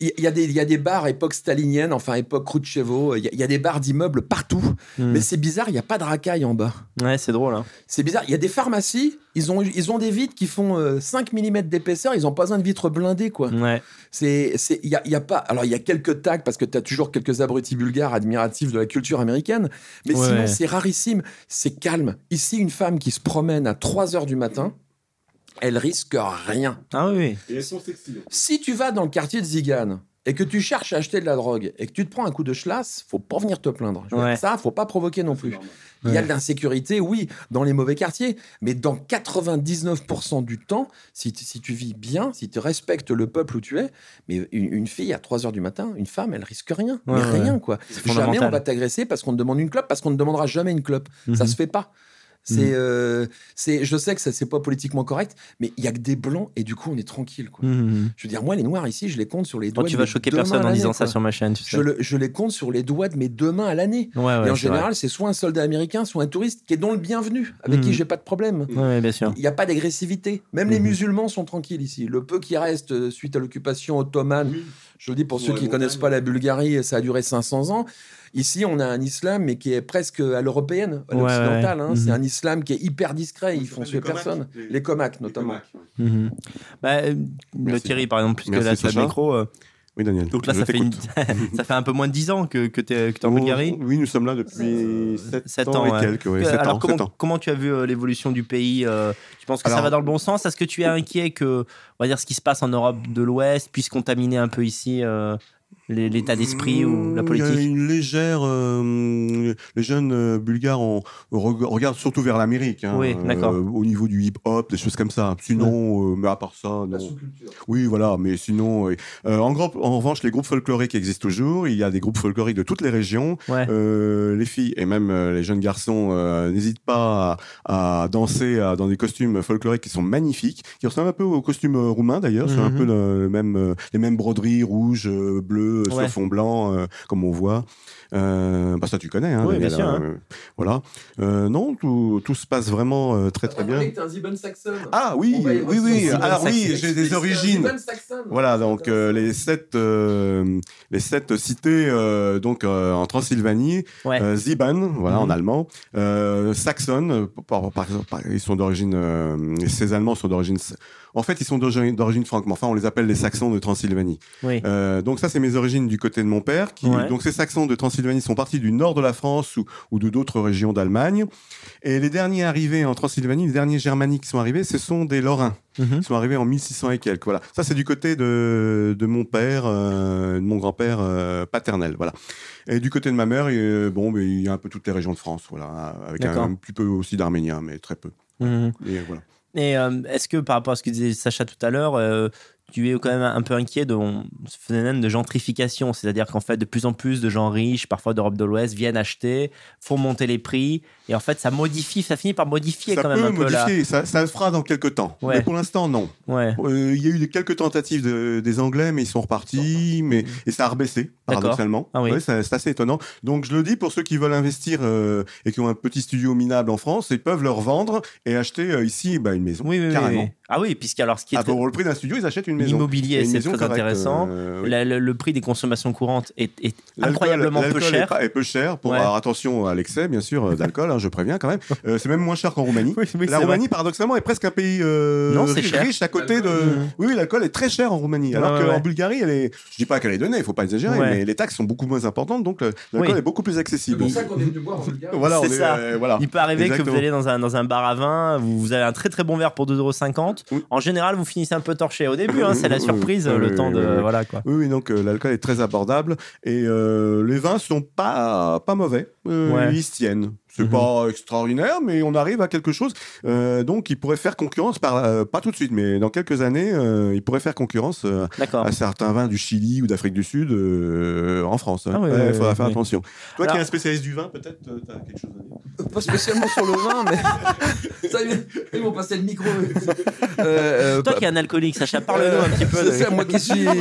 il y, a des- y a des bars époque stalinienne, enfin époque Khrouchtchevo. Il y, a- il y a des bars d'immeubles partout. Mhm. Mais c'est bizarre, il n'y a pas de racaille en bas. Ouais, c'est drôle. Hein. C'est bizarre. Il y a des pharmacies, ils ont, ils ont des vitres qui font euh, 5 mm d'épaisseur. Ils n'ont pas besoin de vitres blindées, quoi. Ouais. C'est, c'est, il y a, il y a pas. Alors il y a quelques tags parce que tu as toujours quelques abrutis bulgares admiratifs de la culture américaine, mais Ouais. sinon c'est rarissime, c'est calme. Ici, une femme qui se promène à 3 heures du matin, elle risque rien. Ah oui. Et elles sont sexy. Si tu vas dans le quartier de Zigan et que tu cherches à acheter de la drogue et que tu te prends un coup de schlass, faut pas venir te plaindre. Je Ouais. Ça, faut pas provoquer non plus. Il y a Ouais. de l'insécurité, oui, dans les mauvais quartiers, mais dans 99% du temps, si, tu- si tu vis bien, si tu respectes le peuple où tu es, mais une, une fille à 3 heures du matin, une femme, elle risque rien. Ouais, mais ouais. rien, quoi. Jamais on va t'agresser parce qu'on te demande une clope, parce qu'on ne demandera jamais une clope. Ça Mhm. se fait pas. C'est, euh, c'est, je sais que ça c'est pas politiquement correct, mais il y a que des blancs et du coup on est tranquille. Quoi. Mhm. Je veux dire, moi les noirs ici, je les compte sur les doigts. Toi, tu de vas mes choquer personne en disant ça sur ma chaîne, tu sais. Je, le- je les compte sur les doigts de mes deux mains à l'année. Ouais, ouais, et en général, c'est soit un soldat américain, soit un touriste qui est dont le bienvenu, avec Mhm. qui j'ai pas de problème. Ouais, bien sûr. Il n'y a pas d'agressivité. Même les musulmans sont tranquilles ici. Le peu qui reste euh, suite à l'occupation ottomane, je le dis pour ceux qui connaissent pas la Bulgarie, ça a duré 500 ans. Ici, on a un islam, mais qui est presque à l'européenne, à l'occidentale. ouais. hein. Mhm. C'est un islam qui est hyper discret. Ils font tuer les personne. les- Les comacs, notamment. Mhm. Bah, euh, le. Thierry, par exemple, puisque là, tu as le micro. euh, Oui, Daniel. donc là, ça fait, une- ça fait un peu moins de 10 ans que, que tu es, en Oh, Bulgarie. Oui, nous sommes là depuis 7, sept ans, ans, et quelques. ouais, Euh, sept Alors, ans, comment, ans. comment tu as vu euh, l'évolution du pays euh, Tu penses que ça va dans le bon sens? Est-ce que tu es inquiet que, on va dire, ce qui se passe en Europe de l'Ouest puisse contaminer un peu ici euh, les- l'état d'esprit ou la Mmh, Il y a politique une légère. euh, les jeunes euh, bulgares regardent surtout vers l'Amérique. hein, Oui, d'accord. au niveau du hip-hop, des choses comme ça. Sinon, euh, mais à part ça, non. Oui, voilà, mais sinon. Euh, en, gros, en revanche, les groupes folkloriques existent toujours. Il y a des groupes folkloriques de toutes les régions. Ouais. Euh, les filles et même euh, les jeunes garçons euh, n'hésitent pas à, à danser à- dans des costumes folkloriques qui sont magnifiques, qui ressemblent un peu aux costumes euh, roumains d'ailleurs. C'est un Mhm. peu le, le même, euh, les mêmes broderies rouges, euh, Ouais. sur fond blanc, euh, comme on voit. Euh, bah ça tu connais, hein, Oui, bien sûr, hein, hein. euh, voilà. Euh, non, tout, tout se passe vraiment euh, très très bien. Ah oui, y oui, oui. Alors oui, j'ai des origines. Voilà, donc euh, les sept, euh, les sept cités euh, donc euh, en Transylvanie, Ouais. euh, Ziban, voilà en Mhm. allemand, euh, Saxon, par, par ils sont d'origine, euh, ces Allemands sont d'origine, en fait ils sont d'origine franque, mais enfin on les appelle les Saxons de Transylvanie. Oui. Euh, donc ça c'est mes origines du côté de mon père, qui Ouais. donc ces Saxons de Transylvanie sont partis du nord de la France ou, ou de d'autres régions d'Allemagne, et les derniers arrivés en Transylvanie, les derniers germaniques qui sont arrivés, ce sont des Lorrains. Mhm. Ils sont arrivés en 1600 et quelques. Voilà. Ça, c'est du côté de, de mon père, euh, de mon grand-père euh, paternel. Voilà. Et du côté de ma mère, euh, bon, mais il y a un peu toutes les régions de France. Voilà. Avec un, petit peu aussi d'arménien, mais très peu. Mhm. Et voilà. Et euh, est-ce que par rapport à ce que disait Sacha tout à l'heure, euh, tu es quand même un peu inquiet de ce phénomène de gentrification? C'est-à-dire qu'en fait, de plus en plus de gens riches, parfois d'Europe de l'Ouest, viennent acheter, font monter les prix, et en fait, ça modifie, ça finit par modifier Ça quand même peut un peu modifier, ça, ça le fera dans quelques temps. Ouais. Mais pour l'instant, non. Ouais. Euh, Il y a eu quelques tentatives de- des Anglais, mais ils sont repartis, mais, et ça a rebaissé, paradoxalement. Ah oui. Ouais, c'est assez étonnant. Donc je le dis pour ceux qui veulent investir euh, et qui ont un petit studio minable en France, ils peuvent leur vendre et acheter euh, ici bah, une maison. Oui, carrément. Ah oui, puisqu'alors ce qui est Ah, très- pour le prix d'un studio, ils achètent une maison. l'immobilier, c'est très correcte, intéressant. oui. La- le, le prix des consommations courantes est, incroyablement peu cher. Est, pas- est peu cher. Pour, alors, attention à l'excès, bien sûr, d'alcool, hein, je préviens quand même. Euh, c'est même moins cher qu'en Roumanie. Oui, oui, la c'est Roumanie, paradoxalement, est presque un pays euh, Non, c'est riche à côté de. Oui, l'alcool est très cher en Roumanie. Alors Ouais, qu'en ouais. Bulgarie, elle est. Je dis pas qu'elle est donnée, il faut pas exagérer, Ouais. mais les taxes sont beaucoup moins importantes, donc le- l'alcool Oui. est beaucoup plus accessible. qu'on est venu boire en Bulgarie. Voilà, on C'est est, ça. euh, voilà. Il peut arriver que vous allez dans un, dans un bar à vin, vous, vous avez un très très bon verre pour 2,50€. Oui. En général, vous finissez un peu torché au début, hein, c'est la surprise, oui, le oui, temps de. Voilà quoi. Oui, donc euh, l'alcool est très abordable et euh, les vins sont pas pas mauvais. Euh, Ouais. Ils se tiennent. C'est Mhm. pas extraordinaire, mais on arrive à quelque chose. Euh, donc, il pourrait faire concurrence, par, euh, pas tout de suite, mais dans quelques années, euh, il pourrait faire concurrence euh, à certains vins du Chili ou d'Afrique du Sud euh, en France. hein. Ah oui, Ouais, oui, il faudra oui, faire oui. attention. Toi Alors- qui es un spécialiste du vin, peut-être, tu as quelque chose à dire? Pas spécialement sur le vin, mais. Ça, ils- m'ont passé le micro. Euh, euh, Toi qui es un alcoolique, Sacha, parle-nous un petit peu. C'est moi qui suis.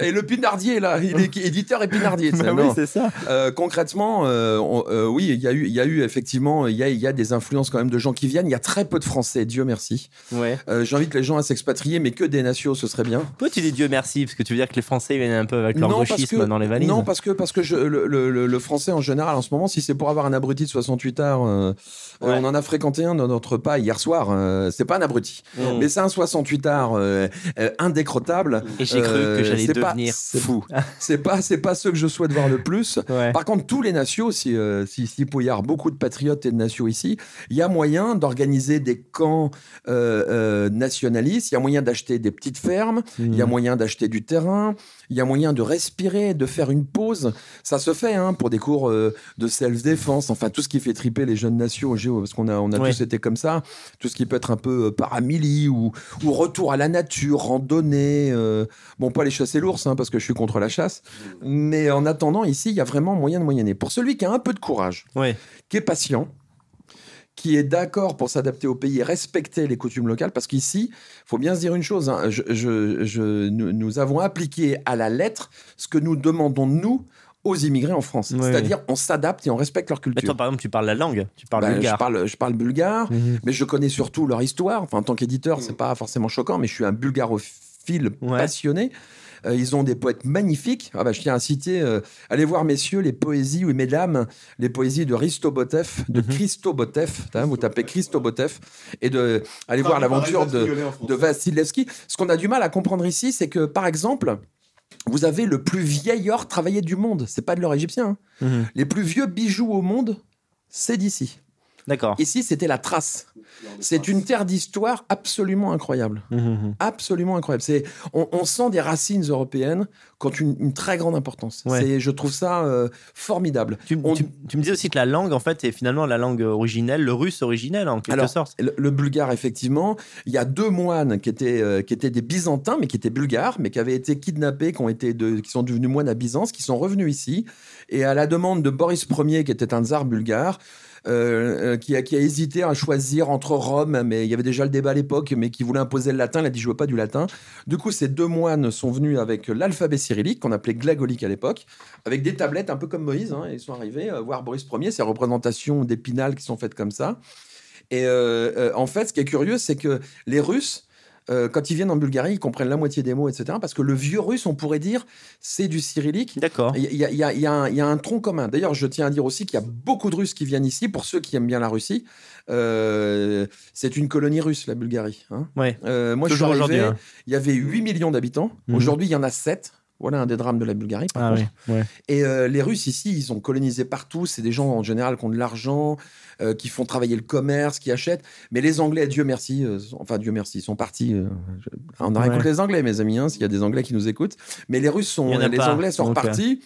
Et le Pinardier, là, il est éditeur et Pinardier. tu sais, Bah oui, c'est ça. Euh, concrètement, euh, on- euh, oui, il y, a eu, il y a eu effectivement, il y a, y a des influences quand même de gens qui viennent. Il y a très peu de Français, Dieu merci. Ouais. Euh, J'invite les gens à s'expatrier, mais que des nationaux, ce serait bien. Toi, tu dis Dieu merci, parce que tu veux dire que les Français viennent un peu avec leur Non, gauchisme que- dans les valises. Non, parce que, parce que je, le, le- le- le français en général, en ce moment, si c'est pour avoir un abruti de 68 heures, euh, Ouais. euh, on en a fréquenté un dans notre pas hier soir. euh, c'est pas un abruti, mais c'est un 68 heures euh, euh, indécrottable. Et j'ai cru Euh, que j'allais pas- devenir c'est- fou. C'est pas, c'est pas ceux que je souhaite voir le plus. Ouais. Par contre, tous les si, euh, si, si il y avoir beaucoup de patriotes et de nations ici, il y a moyen d'organiser des camps euh, euh, nationalistes, il y a moyen d'acheter des petites fermes, il y a Mm. moyen d'acheter du terrain, il y a moyen de respirer, de faire une pause. Ça se fait hein, pour des cours euh, de self-défense, enfin tout ce qui fait triper les jeunes nations au géo, parce qu'on a, on a Ouais. tous été comme ça, tout ce qui peut être un peu euh, paramili ou, ou retour à la nature, randonnée. euh, bon, pas les chasser l'ours, hein, parce que je suis contre la chasse. Mais en attendant, ici, il y a vraiment moyen de moyenner. Pour celui qui a un peu de courage, Ouais. qui est patient, qui est d'accord pour s'adapter au pays et respecter les coutumes locales, parce qu'ici, faut bien se dire une chose, hein, je- je- je- nous, nous avons appliqué à la lettre ce que nous demandons, nous, aux immigrés en France. C'est-à-dire, on s'adapte et on respecte leur Mais culture. toi, par exemple, tu parles la langue, tu parles Bah, je, bulgare. parle, je parle bulgare, Mhm. mais je connais surtout leur histoire. Enfin, en tant qu'éditeur, c'est pas forcément choquant, mais je suis un bulgarophile Ouais. passionné. Euh, ils ont des poètes magnifiques. Ah bah, je tiens à citer, euh, allez voir, messieurs, les poésies, ou mesdames, les poésies de Ristobotev, de Mhm. Christobotev. Hein, vous tapez Christobotev. Et de, allez voir l'aventure de, de Vassilevski. Ce qu'on a du mal à comprendre ici, c'est que, par exemple, vous avez le plus vieil or travaillé du monde. C'est pas de l'or égyptien. hein. Mhm. Les plus vieux bijoux au monde, c'est d'ici. D'accord. Ici, c'était la trace. C'est une terre d'histoire absolument incroyable. Mhm. Absolument incroyable. C'est, on, on sent des racines européennes qui ont une, une très grande importance. Ouais. C'est, je trouve ça euh, formidable. Tu, On- tu- tu me disais aussi que la langue, en fait, est finalement la langue originelle, le russe originel, en quelque Alors, sorte. Le, le bulgare, effectivement, il y a deux moines qui étaient, euh, qui étaient des byzantins, mais qui étaient bulgares, mais qui avaient été kidnappés, qui, ont été de, qui sont devenus moines à Byzance, qui sont revenus ici. Et à la demande de Boris Ier, qui était un tsar bulgare, euh, euh, qui, a, hésité à choisir entre Rome, mais il y avait déjà le débat à l'époque, mais qui voulait imposer le latin, il a dit je veux pas du latin. Du coup, ces deux moines sont venus avec l'alphabet cyrillique, qu'on appelait glagolique à l'époque, avec des tablettes un peu comme Moïse. hein, ils sont arrivés euh, voir Boris Ier, ces représentations d'épinal qui sont faites comme ça. Et en fait, ce qui est curieux, c'est que les Russes, euh, quand ils viennent en Bulgarie, ils comprennent la moitié des mots, etc. Parce que le vieux russe, on pourrait dire, c'est du cyrillique. D'accord. Il y, a- y y un- il y a un tronc commun. D'ailleurs, je tiens à dire aussi qu'il y a beaucoup de Russes qui viennent ici. Pour ceux qui aiment bien la Russie, euh, c'est une colonie russe, la Bulgarie. hein. Ouais. Euh, moi, je suis Toujours arrivé, hein. il y avait 8 millions d'habitants. Mhm. Aujourd'hui, il y en a 7. Voilà un des drames de la Bulgarie. par Ah contre. oui. Ouais. Et euh, les Russes ici, ils sont colonisés partout. C'est des gens en général qui ont de l'argent, euh, qui font travailler le commerce, qui achètent. Mais les Anglais, Dieu merci, euh, enfin Dieu merci, ils sont partis. je- On a Ouais. contre les Anglais, mes amis, hein, s'il y a des Anglais qui nous écoutent. Mais les Russes sont, les pas, Anglais sont euh. repartis.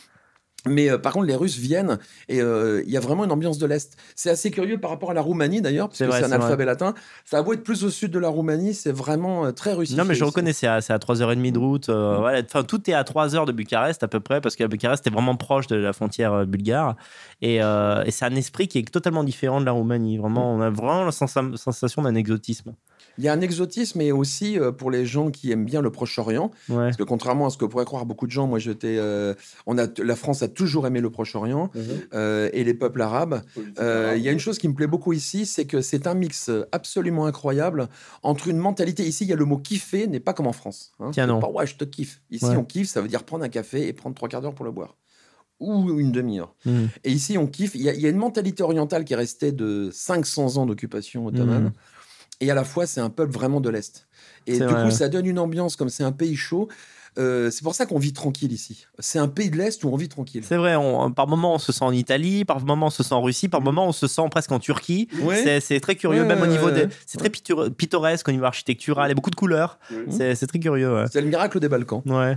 Mais euh, par contre, les Russes viennent et euh, il y a vraiment une ambiance de l'Est. C'est assez curieux par rapport à la Roumanie d'ailleurs, parce que c'est un vrai. alphabet latin. Ça a beau être plus au sud de la Roumanie, c'est vraiment euh, très russifié. Non, mais je reconnais, c'est à, à 3h30 de route. voilà. Enfin, tout est à 3 heures de Bucarest à peu près, parce que Bucarest est vraiment proche de la frontière bulgare. Et, et c'est un esprit qui est totalement différent de la Roumanie. Vraiment, on a vraiment la sensa- sensation d'un exotisme. Il y a un exotisme et aussi euh, pour les gens qui aiment bien le Proche-Orient, Ouais. Parce que contrairement à ce que pourraient croire beaucoup de gens, moi j'étais, euh, on a, la France a toujours aimé le Proche-Orient euh, et les peuples arabes. Euh, Il y a une chose qui me plaît beaucoup ici, c'est que c'est un mix absolument incroyable entre une mentalité. Ici, il y a le mot kiffer, n'est pas comme en France. hein. Tiens, non. Pas, ouais, je te kiffe. Ici, Ouais. on kiffe, ça veut dire prendre un café et prendre trois quarts d'heure pour le boire. Ou une demi-heure. Mhm. Et ici, on kiffe. Il y, a, il y a une mentalité orientale qui est restée de 500 ans d'occupation ottomane. Mhm. Et à la fois, c'est un peuple vraiment de l'Est. Et du vrai, coup, ça donne une ambiance, comme c'est un pays chaud. Euh, c'est pour ça qu'on vit tranquille ici. C'est un pays de l'Est où on vit tranquille. C'est vrai, on- par moment on se sent en Italie, par moment on se sent en Russie, par moment on se sent presque en Turquie. Ouais. C'est- très curieux, Ouais, même au niveau ouais, des. ouais. C'est très pittor- pittoresque au niveau architectural, il y a beaucoup de couleurs. C'est c'est très curieux, ouais. C'est le miracle des Balkans. Ouais.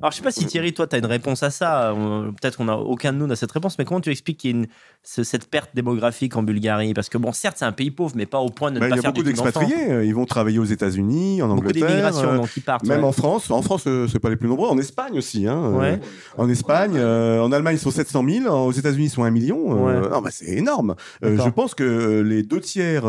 Alors, je sais pas si Thierry, toi, tu as une réponse à ça. Peut-être qu'on a aucun de nous n'a cette réponse, mais comment tu expliques qu'il y une- ce- cette perte démographique en Bulgarie? Parce que, bon, certes, c'est un pays pauvre, mais pas au point de ne Bah, pas il y a faire beaucoup d'expatriés. euh, Ils vont travailler aux États-Unis, en Beaucoup Angleterre. d'immigration, euh, donc ils partent. Même ouais. en France, en France, euh, c'est pas les plus nombreux. En Espagne aussi, hein. euh, Ouais. En Espagne, euh, en Allemagne, ils sont 700 000. Aux États-Unis, ils sont 1 million. euh, Ouais. non, bah, c'est énorme. Euh, je pense que les deux tiers,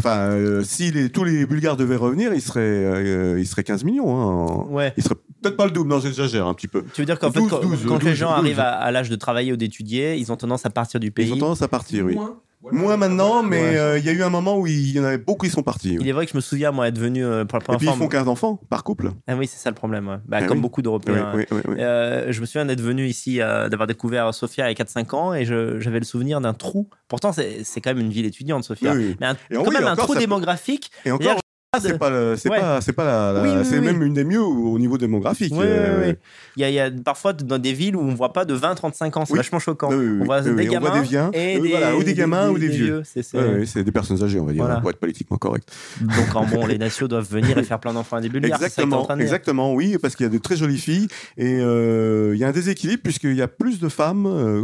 enfin, euh, si les, tous les Bulgares devaient revenir, ils seraient, euh, ils seraient 15 millions. Hein. Ouais. Ils seraient peut-être pas le double. Non, j'exagère un petit peu. Tu veux dire qu'en fait, 12, quand, 12, quand les 12, gens 12. arrivent à, à l'âge de travailler ou d'étudier, ils ont tendance à partir du pays. Ils ont tendance à partir, oui. Moins. Moins maintenant, mais Ouais. euh, il y a eu un moment où il y en avait beaucoup qui sont partis. Il est vrai que je me souviens, moi, être venu euh, pour la Et première puis ils fois. font 15 enfants par couple. Ah oui, c'est ça le problème. ouais. Bah, Ah comme oui. beaucoup d'Européens. oui, oui, oui. Euh, je me souviens d'être venu ici, euh, d'avoir découvert Sofia il y a 4-5 ans, et j'avais le souvenir d'un trou. Pourtant, c'est quand même une ville étudiante, Sofia. Oui, oui. Mais un- Et quand oui, même un trou démographique. Et encore, c'est pas, c'est Ouais. pas, c'est pas la, la- Oui, oui, c'est oui. même une des mieux au niveau démographique. Oui, oui, euh. Il y, a, il y a parfois dans des villes où on voit pas de 20-35 ans, c'est vachement choquant. On voit des gamins voit des viens, et des, voilà, ou des gamins ou des vieux. C'est- Ouais, des personnes âgées, on va dire, Voilà. pour être politiquement correct. Donc, en bon, les nations doivent venir et faire plein d'enfants à des ça en Exactement, exactement, oui, parce qu'il y a de très jolies filles et euh, il y a un déséquilibre puisqu'il y a plus de femmes, euh,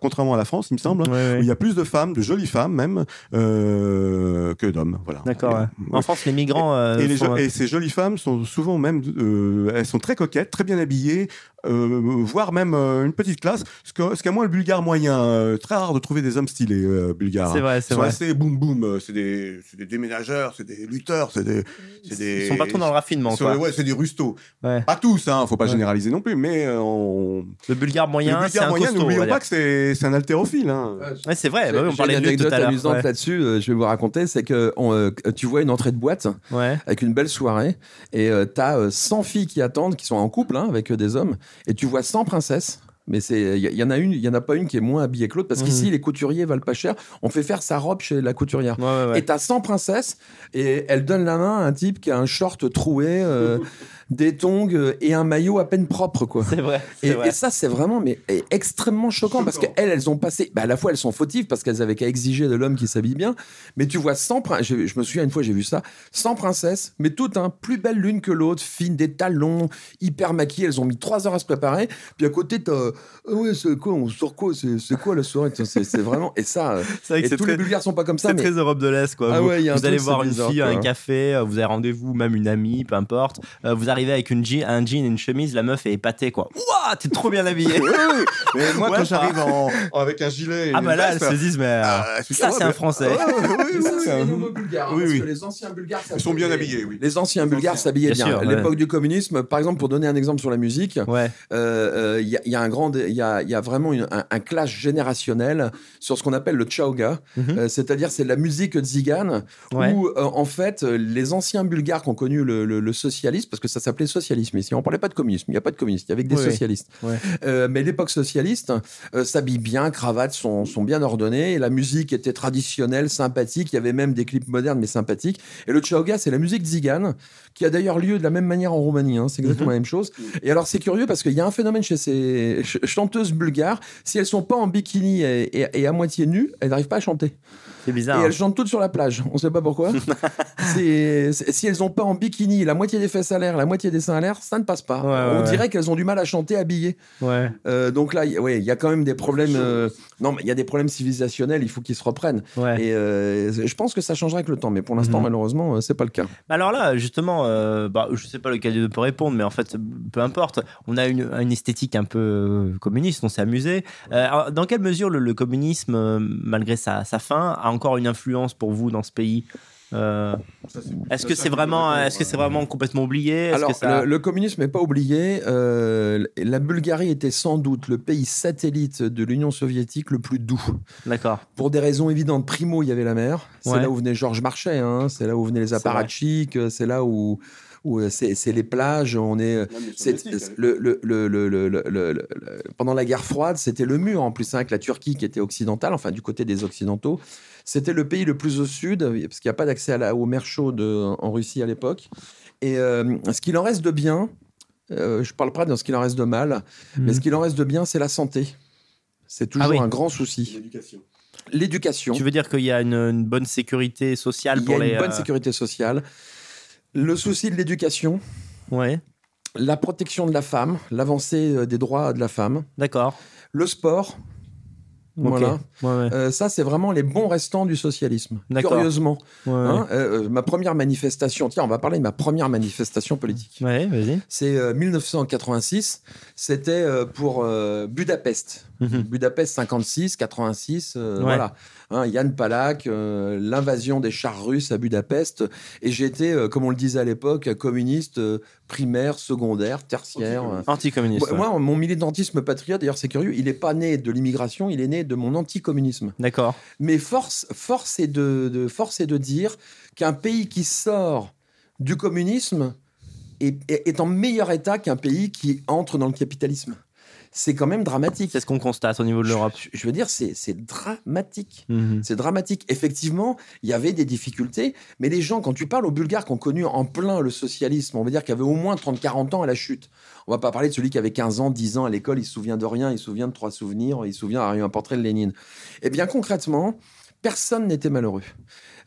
contrairement à la France, il me semble, Ouais, ouais. où il y a plus de femmes, de jolies femmes même, euh, que d'hommes. Voilà. D'accord. En France, les migrants. euh, Et, les et ces jolies femmes sont souvent même, euh, elles sont très coquettes, très bien habillées, euh, voire même euh, une petite classe. Ce que- ce qu'a moins le bulgare moyen. euh, très rare de trouver des hommes stylés euh, bulgares. C'est hein. vrai, Ils c'est sont vrai. assez boum boum. C'est des, c'est des déménageurs, c'est des lutteurs, c'est des, c'est des. Ils sont pas trop dans le raffinement. Quoi. ouais, c'est des rustos. Ouais. Pas tous, hein. Faut pas Ouais. généraliser non plus, mais euh, on... Le bulgare moyen, c'est un moyen, n'oublions pas que c'est, c'est un haltérophile. Hein. Ouais, c'est vrai. bah oui, on parlait une anecdote à l'heure. amusante là-dessus, je vais vous raconter, c'est que on, tu vois une entrée de boîte avec une belle soirée et tu as 100 filles qui attendent, qui sont en couple hein, avec euh, des hommes, et tu vois 100 princesses. Mais c'est, il y, y en a une, il y en a pas une qui est moins habillée que l'autre parce Mhm. qu'ici les couturiers valent pas cher. On fait faire sa robe chez la couturière. Ouais, ouais, ouais. Et t'as 100 princesses et elle donne la main à un type qui a un short troué. euh, des tongs euh, et un maillot à peine propre, quoi. C'est vrai. Et, c'est vrai. et ça, c'est vraiment mais, extrêmement choquant, parce qu'elles, elles ont passé. Bah, à la fois, elles sont fautives parce qu'elles avaient qu'à exiger de l'homme qui s'habille bien. Mais tu vois, sans je, je me souviens une fois, j'ai vu ça, sans princesse, mais toutes, hein, plus belles l'une que l'autre, fines, des talons, hyper maquillées. Elles ont mis trois heures à se préparer. Puis à côté, t'as. Ah ouais, c'est quoi On sort quoi C'est quoi la soirée C'est vraiment. Et ça. euh, vrai et tous très- les Bulgares sont pas comme ça, C'est mais. très Europe de l'Est, quoi. Ah vous ouais, allez voir une bizarre, fille à un café, vous avez rendez-vous, même une amie, peu importe. Vous arrivez avec une jean, un jean et une chemise, la meuf est épatée, quoi. Ouah, t'es trop bien habillé. Oui. Mais moi, Ouais, quand j'arrive en, avec un gilet. et ah bah là, elles se disent, mais euh, ah, c'est ça, c'est un Français. Oui, oui, ça, c'est les Oui, oui. anciens bulgares, Ils sont bien habillés, oui. Les anciens bulgares s'habillaient Bien bien. ouais. l'époque du communisme, par exemple, pour donner un exemple sur la musique, Ouais. euh, euh, il y, a- il y a un grand, il y a, il y a vraiment une- un, un clash générationnel sur ce qu'on appelle le chauga, Mhm. Euh, c'est-à-dire c'est la musique Ouais. où euh, en fait euh, les anciens bulgares qui ont connu le, le- le socialisme, parce que ça s'appelait socialisme ici, on parlait pas de communisme, il n'y a pas de communisme, il y avait que des Oui, socialistes. Euh, mais l'époque socialiste euh, s'habille bien, cravates sont, sont bien ordonnées, et la musique était traditionnelle, sympathique, il y avait même des clips modernes mais sympathiques. Et le chauga, c'est la musique tzigane, qui a d'ailleurs lieu de la même manière en Roumanie, hein, c'est exactement Mhm. la même chose. Et alors c'est curieux parce qu'il y a un phénomène chez ces ch- chanteuses bulgares, si elles sont pas en bikini et, et- et à moitié nues, elles n'arrivent pas à chanter. C'est bizarre. Et elles chantent toutes sur la plage. On sait pas pourquoi. C'est- si elles ont pas en bikini, la moitié des fesses à l'air, la moitié des seins à l'air, ça ne passe pas. Ouais, On ouais. dirait qu'elles ont du mal à chanter habillées. Ouais. Euh, donc là, il ouais, y a quand même des problèmes. euh, non, mais il y a des problèmes civilisationnels. Il faut qu'ils se reprennent. Ouais. Et euh, je pense que ça changera avec le temps. Mais pour l'instant, Mhm. malheureusement, euh, c'est pas le cas. Alors là, justement, euh, bah, je sais pas lequel deux peut répondre, mais en fait, peu importe. On a une, une esthétique un peu euh, communiste, on s'est amusé. Euh, alors, dans quelle mesure le, le communisme, malgré sa, sa fin, a encore une influence pour vous dans ce pays? Euh, Est-ce que c'est vraiment, est-ce que c'est vraiment complètement oublié? Est-ce Alors, que ça- le, le communisme n'est pas oublié. Euh, la Bulgarie était sans doute le pays satellite de l'Union soviétique le plus doux. D'accord. Pour des raisons évidentes. Primo, il y avait la mer. C'est Ouais. là où venait Georges Marchais. hein. C'est là où venaient les apparatchiks. C'est là où, où euh, c'est les plages. On est. Le, pendant la guerre froide, c'était le mur en plus hein, avec la Turquie qui était occidentale, enfin du côté des occidentaux. C'était le pays le plus au sud parce qu'il n'y a pas d'accès à la- aux mers chaudes euh, en Russie à l'époque. Et euh, ce qu'il en reste de bien, euh, je parle pas de ce qu'il en reste de mal, mais ce qu'il en reste de bien, c'est la santé. C'est toujours Ah oui. un grand souci. L'éducation. L'éducation. Tu veux dire qu'il y a une, une bonne sécurité sociale Il y pour a les. une bonne euh, sécurité sociale. Le souci de l'éducation, Ouais, la protection de la femme, l'avancée euh, des droits de la femme, d'accord. le sport. Voilà. Ouais, ouais. Euh, ça, c'est vraiment les bons restants du socialisme. Curieusement. Ouais, hein. Euh, ma première manifestation, tiens, on va parler de ma première manifestation politique. C'est euh, 1986. C'était pour euh, Budapest. Mhm. Budapest 56, 86, euh, Ouais. voilà. Hein, Yann Palak, euh, l'invasion des chars russes à Budapest. Et j'étais, euh, comme on le disait à l'époque, communiste euh, primaire, secondaire, tertiaire. Anticommuniste. ouais. moi, mon militantisme patriote, d'ailleurs, c'est curieux, il n'est pas né de l'immigration, il est né de mon anticommunisme. D'accord. Mais force, force, est de, de- force est de dire qu'un pays qui sort du communisme est, est- est en meilleur état qu'un pays qui entre dans le capitalisme. C'est quand même dramatique. C'est ce qu'on constate au niveau de l'Europe. Je, je veux dire, c'est dramatique. Mhm. C'est dramatique. Effectivement, il y avait des difficultés, mais les gens, quand tu parles aux Bulgares qui ont connu en plein le socialisme, on va dire qu'il y avait au moins 30-40 ans à la chute. On va pas parler de celui qui avait 15 ans, 10 ans à l'école, il se souvient de rien, il se souvient de trois souvenirs, il se souvient à un portrait de Lénine. Eh bien, concrètement, personne n'était malheureux.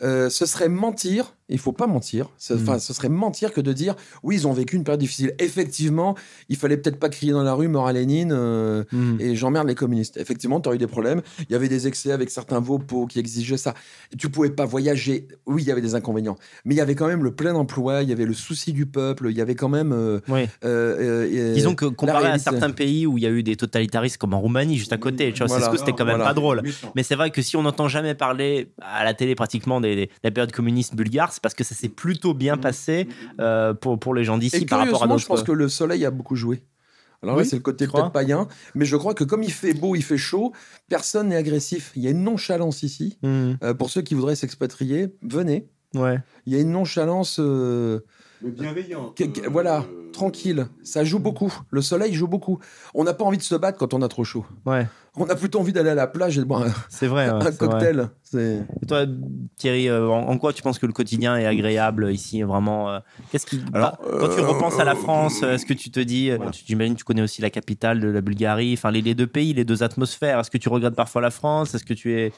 Euh, ce serait mentir, il faut pas mentir, ce, Mm. enfin, ce serait mentir que de dire oui, ils ont vécu une période difficile. Effectivement, il fallait peut-être pas crier dans la rue mort à Lénine euh, Mhm. et j'emmerde les communistes. Effectivement, tu as eu des problèmes. Il y avait des excès avec certains vopos qui exigeaient ça. Tu pouvais pas voyager. Oui, il y avait des inconvénients. Mais il y avait quand même le plein emploi, il y avait le souci du peuple, il y avait quand même. euh, Oui. euh, euh, euh, Disons que comparé à certains pays où il y a eu des totalitarismes comme en Roumanie, juste à côté, tu vois, Voilà. c'est ce que c'était quand même Voilà. pas drôle. Mais c'est vrai que si on n'entend jamais parler à la télé pratiquement des, des- de la période communiste bulgare, parce que ça s'est plutôt bien passé euh, pour, pour les gens d'ici par rapport à d'autres. je pense que le soleil a beaucoup joué. Alors là, Oui, c'est le côté peut-être païen, mais je crois que comme il fait beau, il fait chaud, personne n'est agressif. Il y a une nonchalance ici. Mhm. Euh, pour ceux qui voudraient s'expatrier, venez. Ouais. Il y a une nonchalance. euh, Mais bienveillante. que- que- euh, voilà, euh, tranquille. Ça joue beaucoup. Le soleil joue beaucoup. On n'a pas envie de se battre quand on a trop chaud. Ouais. On a plutôt envie d'aller à la plage et de boire un, C'est vrai. ouais, un c'est vrai. cocktail. C'est- Et toi, Thierry, euh, en, en quoi tu penses que le quotidien est agréable ici Vraiment, euh, qu'est-ce qui. Alors, bah, quand tu euh, repenses à la euh, France, est-ce que tu te dis, voilà. tu- tu connais aussi la capitale de la Bulgarie, enfin les, les deux pays, les deux atmosphères. Est-ce que tu regrettes parfois la France? Est-ce que tu es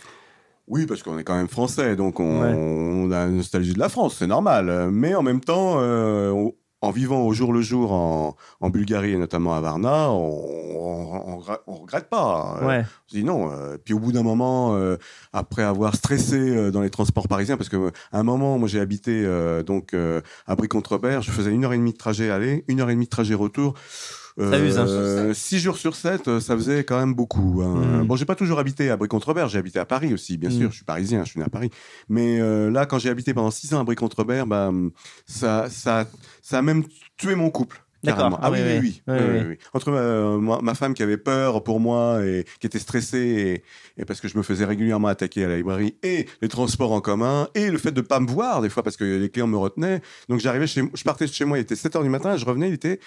Oui, parce qu'on est quand même français, donc on, Ouais. on a une nostalgie de la France, c'est normal. Mais en même temps, euh, on- en vivant au jour le jour en, en Bulgarie et notamment à Varna, on, on regrette pas. Euh, Ouais. On se dit non. euh, puis au bout d'un moment, euh, après avoir stressé dans les transports parisiens, parce que à un moment, moi j'ai habité donc à Brie-contre-Robert, je faisais une heure et demie de trajet aller, une heure et demie de trajet retour. Ça use, hein. Euh, six jours sur sept, euh, ça faisait quand même beaucoup. hein. Mhm. Bon, j'ai pas toujours habité à Brie-contre-Robert, j'ai habité à Paris aussi, bien Mhm. sûr. Je suis parisien, je suis né à Paris. Mais euh, là, quand j'ai habité pendant six ans à Brie-contre-Robert, bah, ça, ça, ça a même tué mon couple. D'accord. Carrément. Ah Ah oui, oui, oui. Entre ma, ma- ma femme qui avait peur pour moi et qui était stressée et, et parce que je me faisais régulièrement attaquer à la librairie et les transports en commun et le fait de pas me voir des fois parce que les clients me retenaient. Donc j'arrivais chez je partais de chez moi, il était 7h du matin, je revenais, il était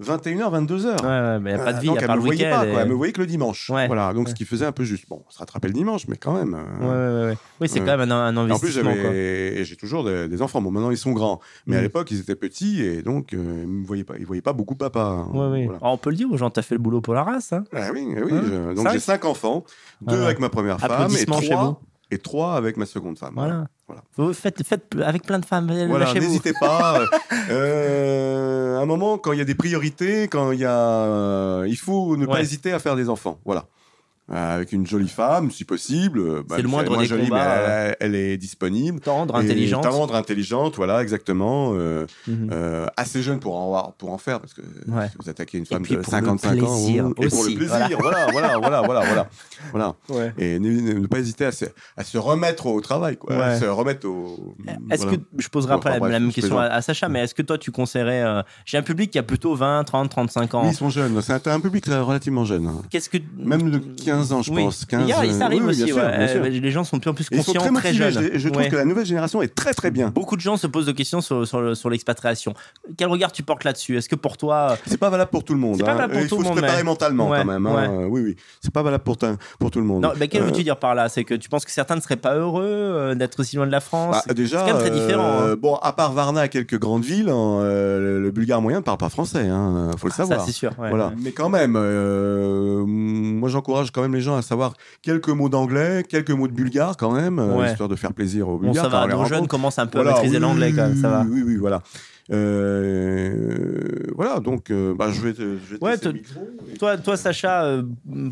21h, 22h. Ouais, mais il n'y a pas de vie, donc à elle me le voyait pas, et- quoi. Elle me voyait que le dimanche. Ouais. Voilà, donc Ouais. ce qui faisait un peu juste. Bon, on se rattrapait le dimanche, mais quand même. euh, Ouais, ouais. Oui, c'est Ouais. quand même un, un et en plus, investissement. j'avais, j'ai toujours des, des enfants. Bon, maintenant ils sont grands, mais à Mm. l'époque ils étaient petits et donc euh, ils me voyaient pas, ils voyaient pas beaucoup papa. hein. Voilà. Alors, on peut le dire aux gens, tu as fait le boulot pour la race. Hein Ah oui, oui. Hein je- donc j'ai cinq enfants, deux avec ma première femme et trois, et trois avec ma seconde femme. Voilà. Voilà. Vous faites, faites avec plein de femmes. Voilà, n'hésitez pas. euh, à un moment, quand il y a des priorités, quand il y a, euh, il faut ne pas hésiter à faire des enfants. Voilà. Euh, avec une jolie femme, si possible. euh, bah, C'est le moindre des jolie, combats, mais elle, elle est disponible. Tendre, Et intelligente. Tendre, intelligente, voilà, exactement. euh, Mhm. euh, assez jeune pour en, avoir- pour en faire, parce que Ouais. si vous attaquez une femme de pour le 55 ans. et pour le plaisir, voilà, voilà, voilà, voilà, voilà. voilà. Ouais. Et ne, pas hésiter à se, à se remettre au travail, quoi. À se remettre au. Est-ce voilà. que je poserai après Enfin, la, même question à, Sacha, mais est-ce que toi tu conseillerais euh, J'ai un public qui a plutôt 20, 30, 35 ans. Oui, ils sont jeunes. C'est un, un public euh, relativement jeune. hein. Qu'est-ce que Même de 15 ans, je Oui. pense. 15, Il y a- ça arrive oui, aussi. sûr, ouais. Euh, Les gens sont de plus en plus conscients, très jeunes. Je, je trouve Ouais. que la nouvelle génération est très très bien. Beaucoup de gens se posent des questions sur, sur, le- sur l'expatriation. Quel regard tu portes là-dessus? Est-ce que pour toi, C'est pas valable pour tout le monde. C'est pas hein. valable pour Il tout faut le se monde, préparer mais- mentalement Ouais, quand même. hein. Oui, oui. C'est pas valable pour, tout le monde. non, mais quel Euh, veux-tu dire par là? C'est que tu penses que certains ne seraient pas heureux euh, d'être aussi loin de la France? Bah, déjà, c'est quand même très différent, euh, hein. bon, à part Varna quelques grandes villes, hein, euh, le, bulgare moyen ne parle pas français. Hein, faut le Ah, Ça, savoir. c'est sûr. Voilà. Mais quand même, euh, moi j'encourage quand même les gens à savoir quelques mots d'anglais, quelques mots de bulgare quand même, euh, Ouais. histoire de faire plaisir aux Bon, Bulgares. ça quand on va, les nos jeunes commencent un peu Voilà, à maîtriser oui, l'anglais quand même, ça va. Oui, oui, voilà. Euh, voilà, donc euh, bah, je vais te, je vais Ouais, laisser te- le micro et- Toi, toi, Sacha, euh,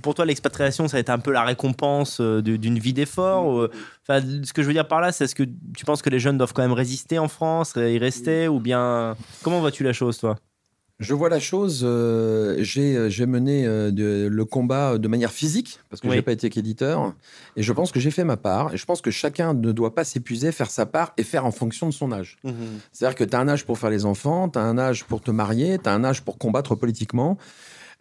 pour toi, l'expatriation, ça a été un peu la récompense d'une vie d'effort. Enfin, ce que je veux dire par là, c'est est-ce que tu penses que les jeunes doivent quand même résister en France, y rester, ou bien comment vois-tu la chose, toi? Je vois la chose, euh, j'ai euh, mené euh, de- le combat de manière physique, parce que Oui. j'ai pas été qu'éditeur, et je pense que j'ai fait ma part, et je pense que chacun ne doit pas s'épuiser, faire sa part et faire en fonction de son âge. C'est-à-dire que tu as un âge pour faire les enfants, tu as un âge pour te marier, tu as un âge pour combattre politiquement.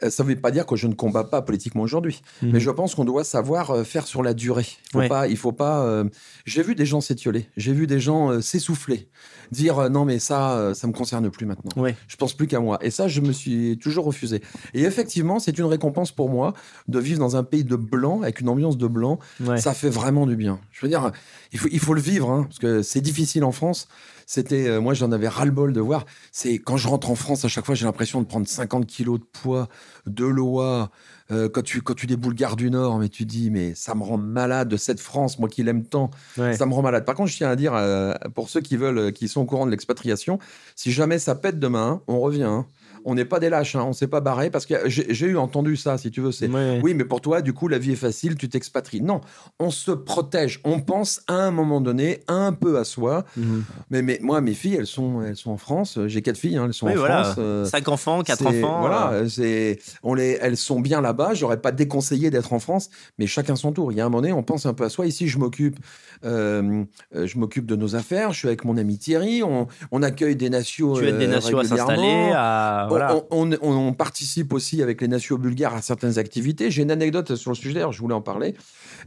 Euh, Ça ne veut pas dire que je ne combats pas politiquement aujourd'hui, Mhm. mais je pense qu'on doit savoir euh, faire sur la durée. Faut Ouais. pas, il faut pas. euh, J'ai vu des gens s'étioler, j'ai vu des gens euh, s'essouffler, dire euh, non mais ça, ça me concerne plus maintenant. Oui. Je pense plus qu'à moi. Et ça, je me suis toujours refusé. Et effectivement, c'est une récompense pour moi de vivre dans un pays de blanc, avec une ambiance de blanc. Ouais. Ça fait vraiment du bien. Je veux dire, il faut, il faut le vivre, hein, parce que c'est difficile en France. C'était, euh, moi, j'en avais ras-le-bol de voir. C'est quand je rentre en France, à chaque fois, j'ai l'impression de prendre 50 kilos de poids, de l'OA. Euh, quand tu quand tu déboules Gare du Nord, mais tu dis, mais ça me rend malade de cette France, moi qui l'aime tant. Ouais. Ça me rend malade. Par contre, je tiens à dire, euh, pour ceux qui veulent, qui sont au courant de l'expatriation, si jamais ça pète demain, on revient. hein. On n'est pas des lâches, hein, on s'est pas barré parce que j'ai eu entendu ça, si tu veux. C'est Ouais. oui, mais pour toi, du coup, la vie est facile, tu t'expatries. Non, on se protège. On pense à un moment donné un peu à soi. Mhm. Mais, mais moi, mes filles, elles sont, elles sont en France. J'ai quatre filles, hein, elles sont Oui, en voilà. France. euh, Cinq enfants, quatre enfants. Voilà, euh, c'est, on les, elles sont bien là-bas. J'aurais pas déconseillé d'être en France, mais chacun son tour. Il y a un moment donné, on pense un peu à soi. Ici, je m'occupe, euh, je m'occupe de nos affaires. Je suis avec mon ami Thierry. On, on accueille des nations. tu aides des nations à s'installer. À... voilà. on, on- on participe aussi avec les nations bulgares à certaines activités. J'ai une anecdote sur le sujet, d'ailleurs, je voulais en parler.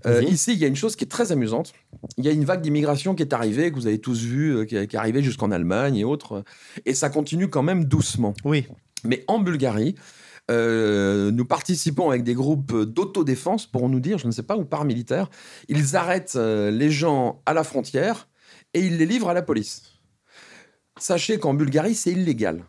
Euh, ici, il y a une chose qui est très amusante. Il y a une vague d'immigration qui est arrivée, que vous avez tous vu, euh, qui, est- qui est arrivée jusqu'en Allemagne et autres. Et ça continue quand même doucement. Oui. Mais en Bulgarie, euh, nous participons avec des groupes d'autodéfense, pour nous dire, je ne sais pas, ou paramilitaires. Ils arrêtent euh, les gens à la frontière et ils les livrent à la police. Sachez qu'en Bulgarie, c'est illégal.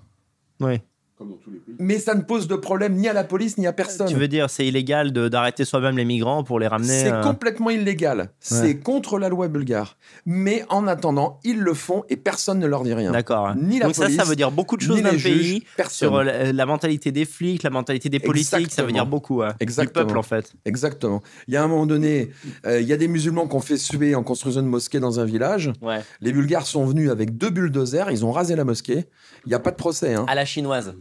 Oui. Comme dans tous les pays. Mais ça ne pose de problème ni à la police ni à personne. Tu veux dire, c'est illégal de- d'arrêter soi-même les migrants pour les ramener. C'est euh, complètement illégal. C'est contre la loi bulgare. Mais en attendant, ils le font et personne ne leur dit rien. D'accord. Ni la Donc ça, ça veut dire beaucoup de choses ni d'un pays. personne. Sur euh, la, la mentalité des flics, la mentalité des politiques, ça veut Exactement. dire beaucoup. ouais. Exactement. Du peuple, en fait. Exactement. Il y a un moment donné, euh, il y a des musulmans qui ont fait suer en construisant une mosquée dans un village. Ouais. Les Bulgares sont venus avec deux bulldozers, ils ont rasé la mosquée. Il n'y a pas de procès, hein. À la chinoise.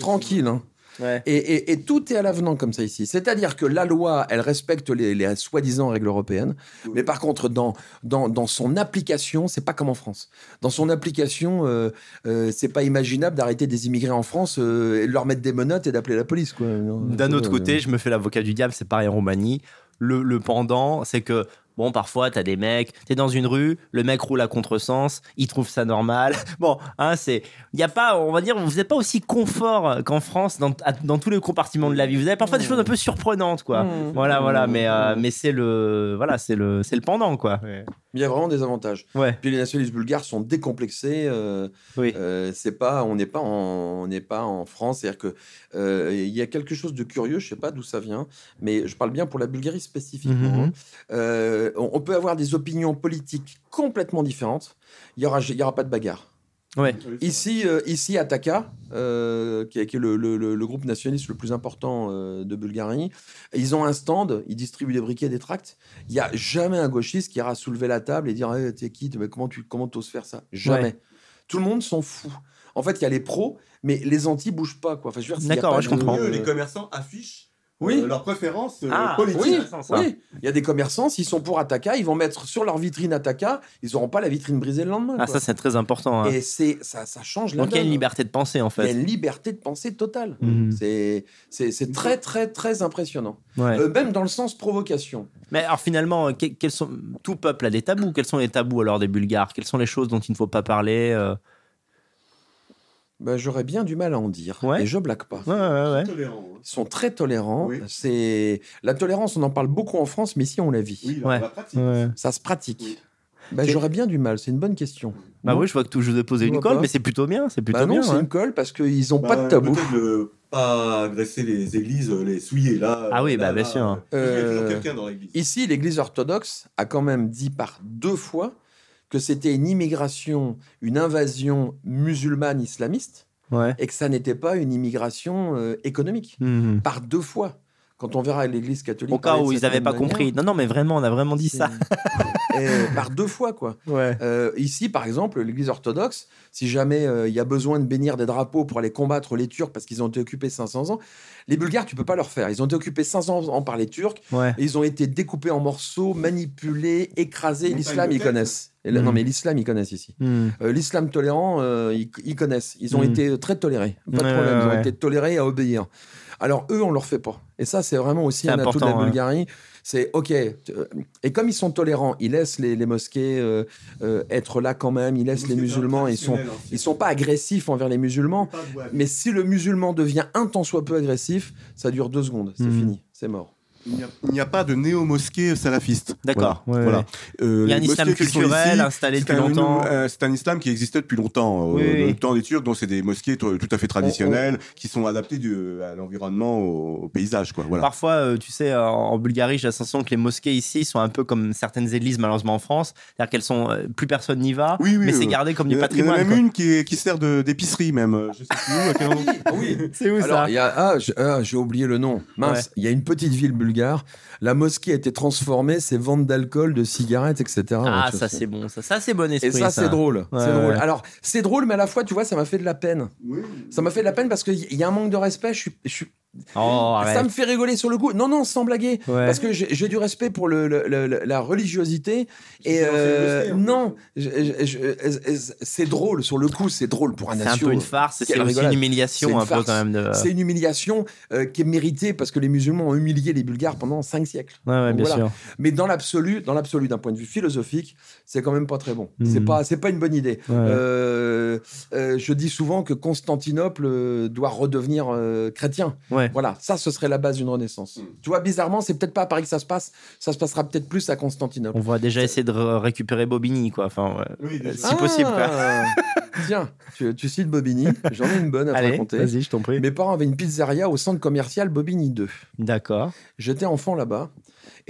Tranquille. hein. Ouais. Et, et- et tout est à l'avenant comme ça ici. C'est-à-dire que la loi, elle respecte les, les soi-disant règles européennes. Mais par contre, dans, dans, dans son application, c'est pas comme en France. Dans son application, euh, euh, c'est pas imaginable d'arrêter des immigrés en France euh, et de leur mettre des menottes et d'appeler la police. D'un autre côté, je me fais l'avocat du diable, c'est pareil en Roumanie. Le, le pendant, c'est que, bon, parfois, t'as des mecs, t'es dans une rue, le mec roule à contresens, il trouve ça normal. Bon, hein, c'est. Il y a pas, on va dire, vous n'êtes pas aussi confort qu'en France dans, à- dans tous les compartiments de la vie. Vous avez parfois des choses un peu surprenantes, quoi. Mmh. Voilà, voilà, mais, euh, mais c'est le. Voilà, c'est le, c'est le pendant, quoi. Il y a vraiment des avantages. Ouais, Puis les nationalistes bulgares sont décomplexés. euh, oui. Euh, c'est pas, on n'est pas en, on n'est pas en France. C'est-à-dire que euh, il y a quelque chose de curieux. Je sais pas d'où ça vient, mais je parle bien pour la Bulgarie spécifiquement. Mhm. hein. Euh, on, peut avoir des opinions politiques complètement différentes. Il y aura, il y aura pas de bagarre. Ouais. Ici, euh, ici à Taka, euh, qui est, qui est le, le- le- le groupe nationaliste le plus important euh, de Bulgarie, ils ont un stand, ils distribuent des briquets, des tracts. Il n'y a jamais un gauchiste qui ira soulever la table et dire hey, T'es qui Mais Comment tu comment oses faire ça? Jamais. Ouais. Tout le monde s'en fout. En fait, il y a les pros, mais les anti bougent pas. Quoi. Enfin, je veux dire, D'accord, ouais, je comprends. Les commerçants affichent Oui. euh, leurs préférences euh, Ah, politiques. Oui, ça. oui. Il y a des commerçants, s'ils sont pour Ataka, ils vont mettre sur leur vitrine Ataka, ils n'auront pas la vitrine brisée le lendemain. Ah, quoi. ça, c'est très important. hein. Et c'est ça, ça change la Donc, il y a une liberté de penser, en Il y a fait. une liberté de pensée totale. Mhm. C'est- C'est c'est très, très, très impressionnant. Ouais. Euh, même dans le sens provocation. Mais alors finalement, que- quels sont tout peuple a des tabous. Quels sont les tabous alors des Bulgares? Quelles sont les choses dont il ne faut pas parler euh? Ben, J'aurais bien du mal à en dire. Ouais. Et je blague pas. Ouais, ouais, ouais. Tolérants, hein. Ils sont très tolérants. Oui. C'est La tolérance, on en parle beaucoup en France, mais ici, on la vit. Oui, Ouais. la pratique. Ouais. Ça se pratique. Oui. Ben, C'est- J'aurais bien du mal. C'est une bonne question. Bah oui, je vois que tout, je vous ai posé une colle, pas. mais c'est plutôt bien. C'est plutôt Bah non, bien. c'est ouais. une colle parce qu'ils n'ont Bah, pas de tabou. Peut-être ne pas agresser les églises, les souiller là. Ah oui, là, bah, bien là, sûr. euh, Il y a toujours Euh, quelqu'un dans l'église. Ici, l'Église orthodoxe a quand même dit par deux fois que c'était une immigration, une invasion musulmane islamiste, Ouais. et que ça n'était pas une immigration euh, économique. Mhm. Par deux fois. Quand on verra l'Église catholique. Au cas où ils n'avaient pas manière, compris. Non, non, mais vraiment, on a vraiment dit ça. Et par deux fois, quoi. Ouais. Euh, ici, par exemple, l'Église orthodoxe, si jamais euh, il y a besoin de bénir des drapeaux pour aller combattre les Turcs parce qu'ils ont été occupés 500 ans, les Bulgares, tu peux pas leur faire. Ils ont été occupés 500 ans par les Turcs. Ouais. Et ils ont été découpés en morceaux, manipulés, écrasés. L'islam, ils connaissent. Non, Mhm. mais l'islam, ils connaissent ici. Mhm. Euh, l'islam tolérant, euh, ils, ils connaissent. Ils ont Mhm. été très tolérés. Pas de problème. Ils ont été tolérés à obéir. Alors, eux, on leur fait pas. Et ça, c'est vraiment aussi un atout de la ouais. Bulgarie. C'est OK. euh, Et comme ils sont tolérants, ils laissent les, les mosquées euh, euh, être là quand même. Ils laissent les musulmans. Ils sont, ils sont pas agressifs envers les musulmans. Mais si le musulman devient un tant soit peu agressif, ça dure deux secondes. C'est fini. C'est mort. Il n'y a, pas de néo-mosquée salafiste. D'accord. Voilà. Ouais, Voilà. Euh, Il y a un les islam culturel ici, installé depuis un- longtemps. euh, c'est un islam qui existait depuis longtemps, euh, Oui, le temps des Turcs, donc c'est des mosquées tout à fait traditionnelles, qui sont adaptées du- à l'environnement, au, au paysage. Quoi. Voilà. Parfois, euh, tu sais, en, en Bulgarie, j'ai l'impression que les mosquées ici sont un peu comme certaines églises, malheureusement en France. C'est-à-dire qu'elles sont. euh, plus personne n'y va, Oui, oui, mais c'est euh, gardé comme du a- il y en a patrimoine. même quoi. une qui, est- qui sert de- d'épicerie, même. euh, Je sais plus où, à quel endroit. oui. C'est où Alors, ça y a, ah, j'ai ah, j'ai oublié le nom. Mince, il y a une petite ville bulgare. Bulgare la mosquée a été transformée, c'est vente d'alcool, de cigarettes, etc. Ah, ça c'est bon, ça, c'est bon esprit. Et ça, c'est drôle. Alors, c'est drôle, mais à la fois, tu vois, ça m'a fait de la peine. Oui. Ça m'a fait de la peine parce qu'il y a un manque de respect. Oh, ça me fait rigoler sur le coup. Non, non, sans blaguer. Parce que j'ai, du respect pour la religiosité. Et euh, non, euh, c'est drôle. Sur le coup, c'est drôle pour un C'est un peu une farce. C'est une humiliation. Une, un peu quand même c'est une humiliation qui est méritée parce que les musulmans ont humilié les Bulgares pendant 5 siècle. Mais dans l'absolu, dans l'absolu, d'un point de vue philosophique, c'est quand même pas très bon. Mmh. C'est pas, c'est pas une bonne idée. Euh, euh, je dis souvent que Constantinople euh, doit redevenir chrétien. Voilà, ça, ce serait la base d'une renaissance. Mmh. Tu vois, bizarrement, c'est peut-être pas à Paris que ça se passe. Ça se passera peut-être plus à Constantinople. On va déjà essayer de récupérer Bobigny, quoi. Si ah, possible. Quoi. Ah. Tiens, tu, tu cites Bobigny. J'en ai une bonne à te Allez, raconter. vas-y, je t'en prie. Mes parents avaient une pizzeria au centre commercial Bobigny 2. D'accord. J'étais enfant là-bas.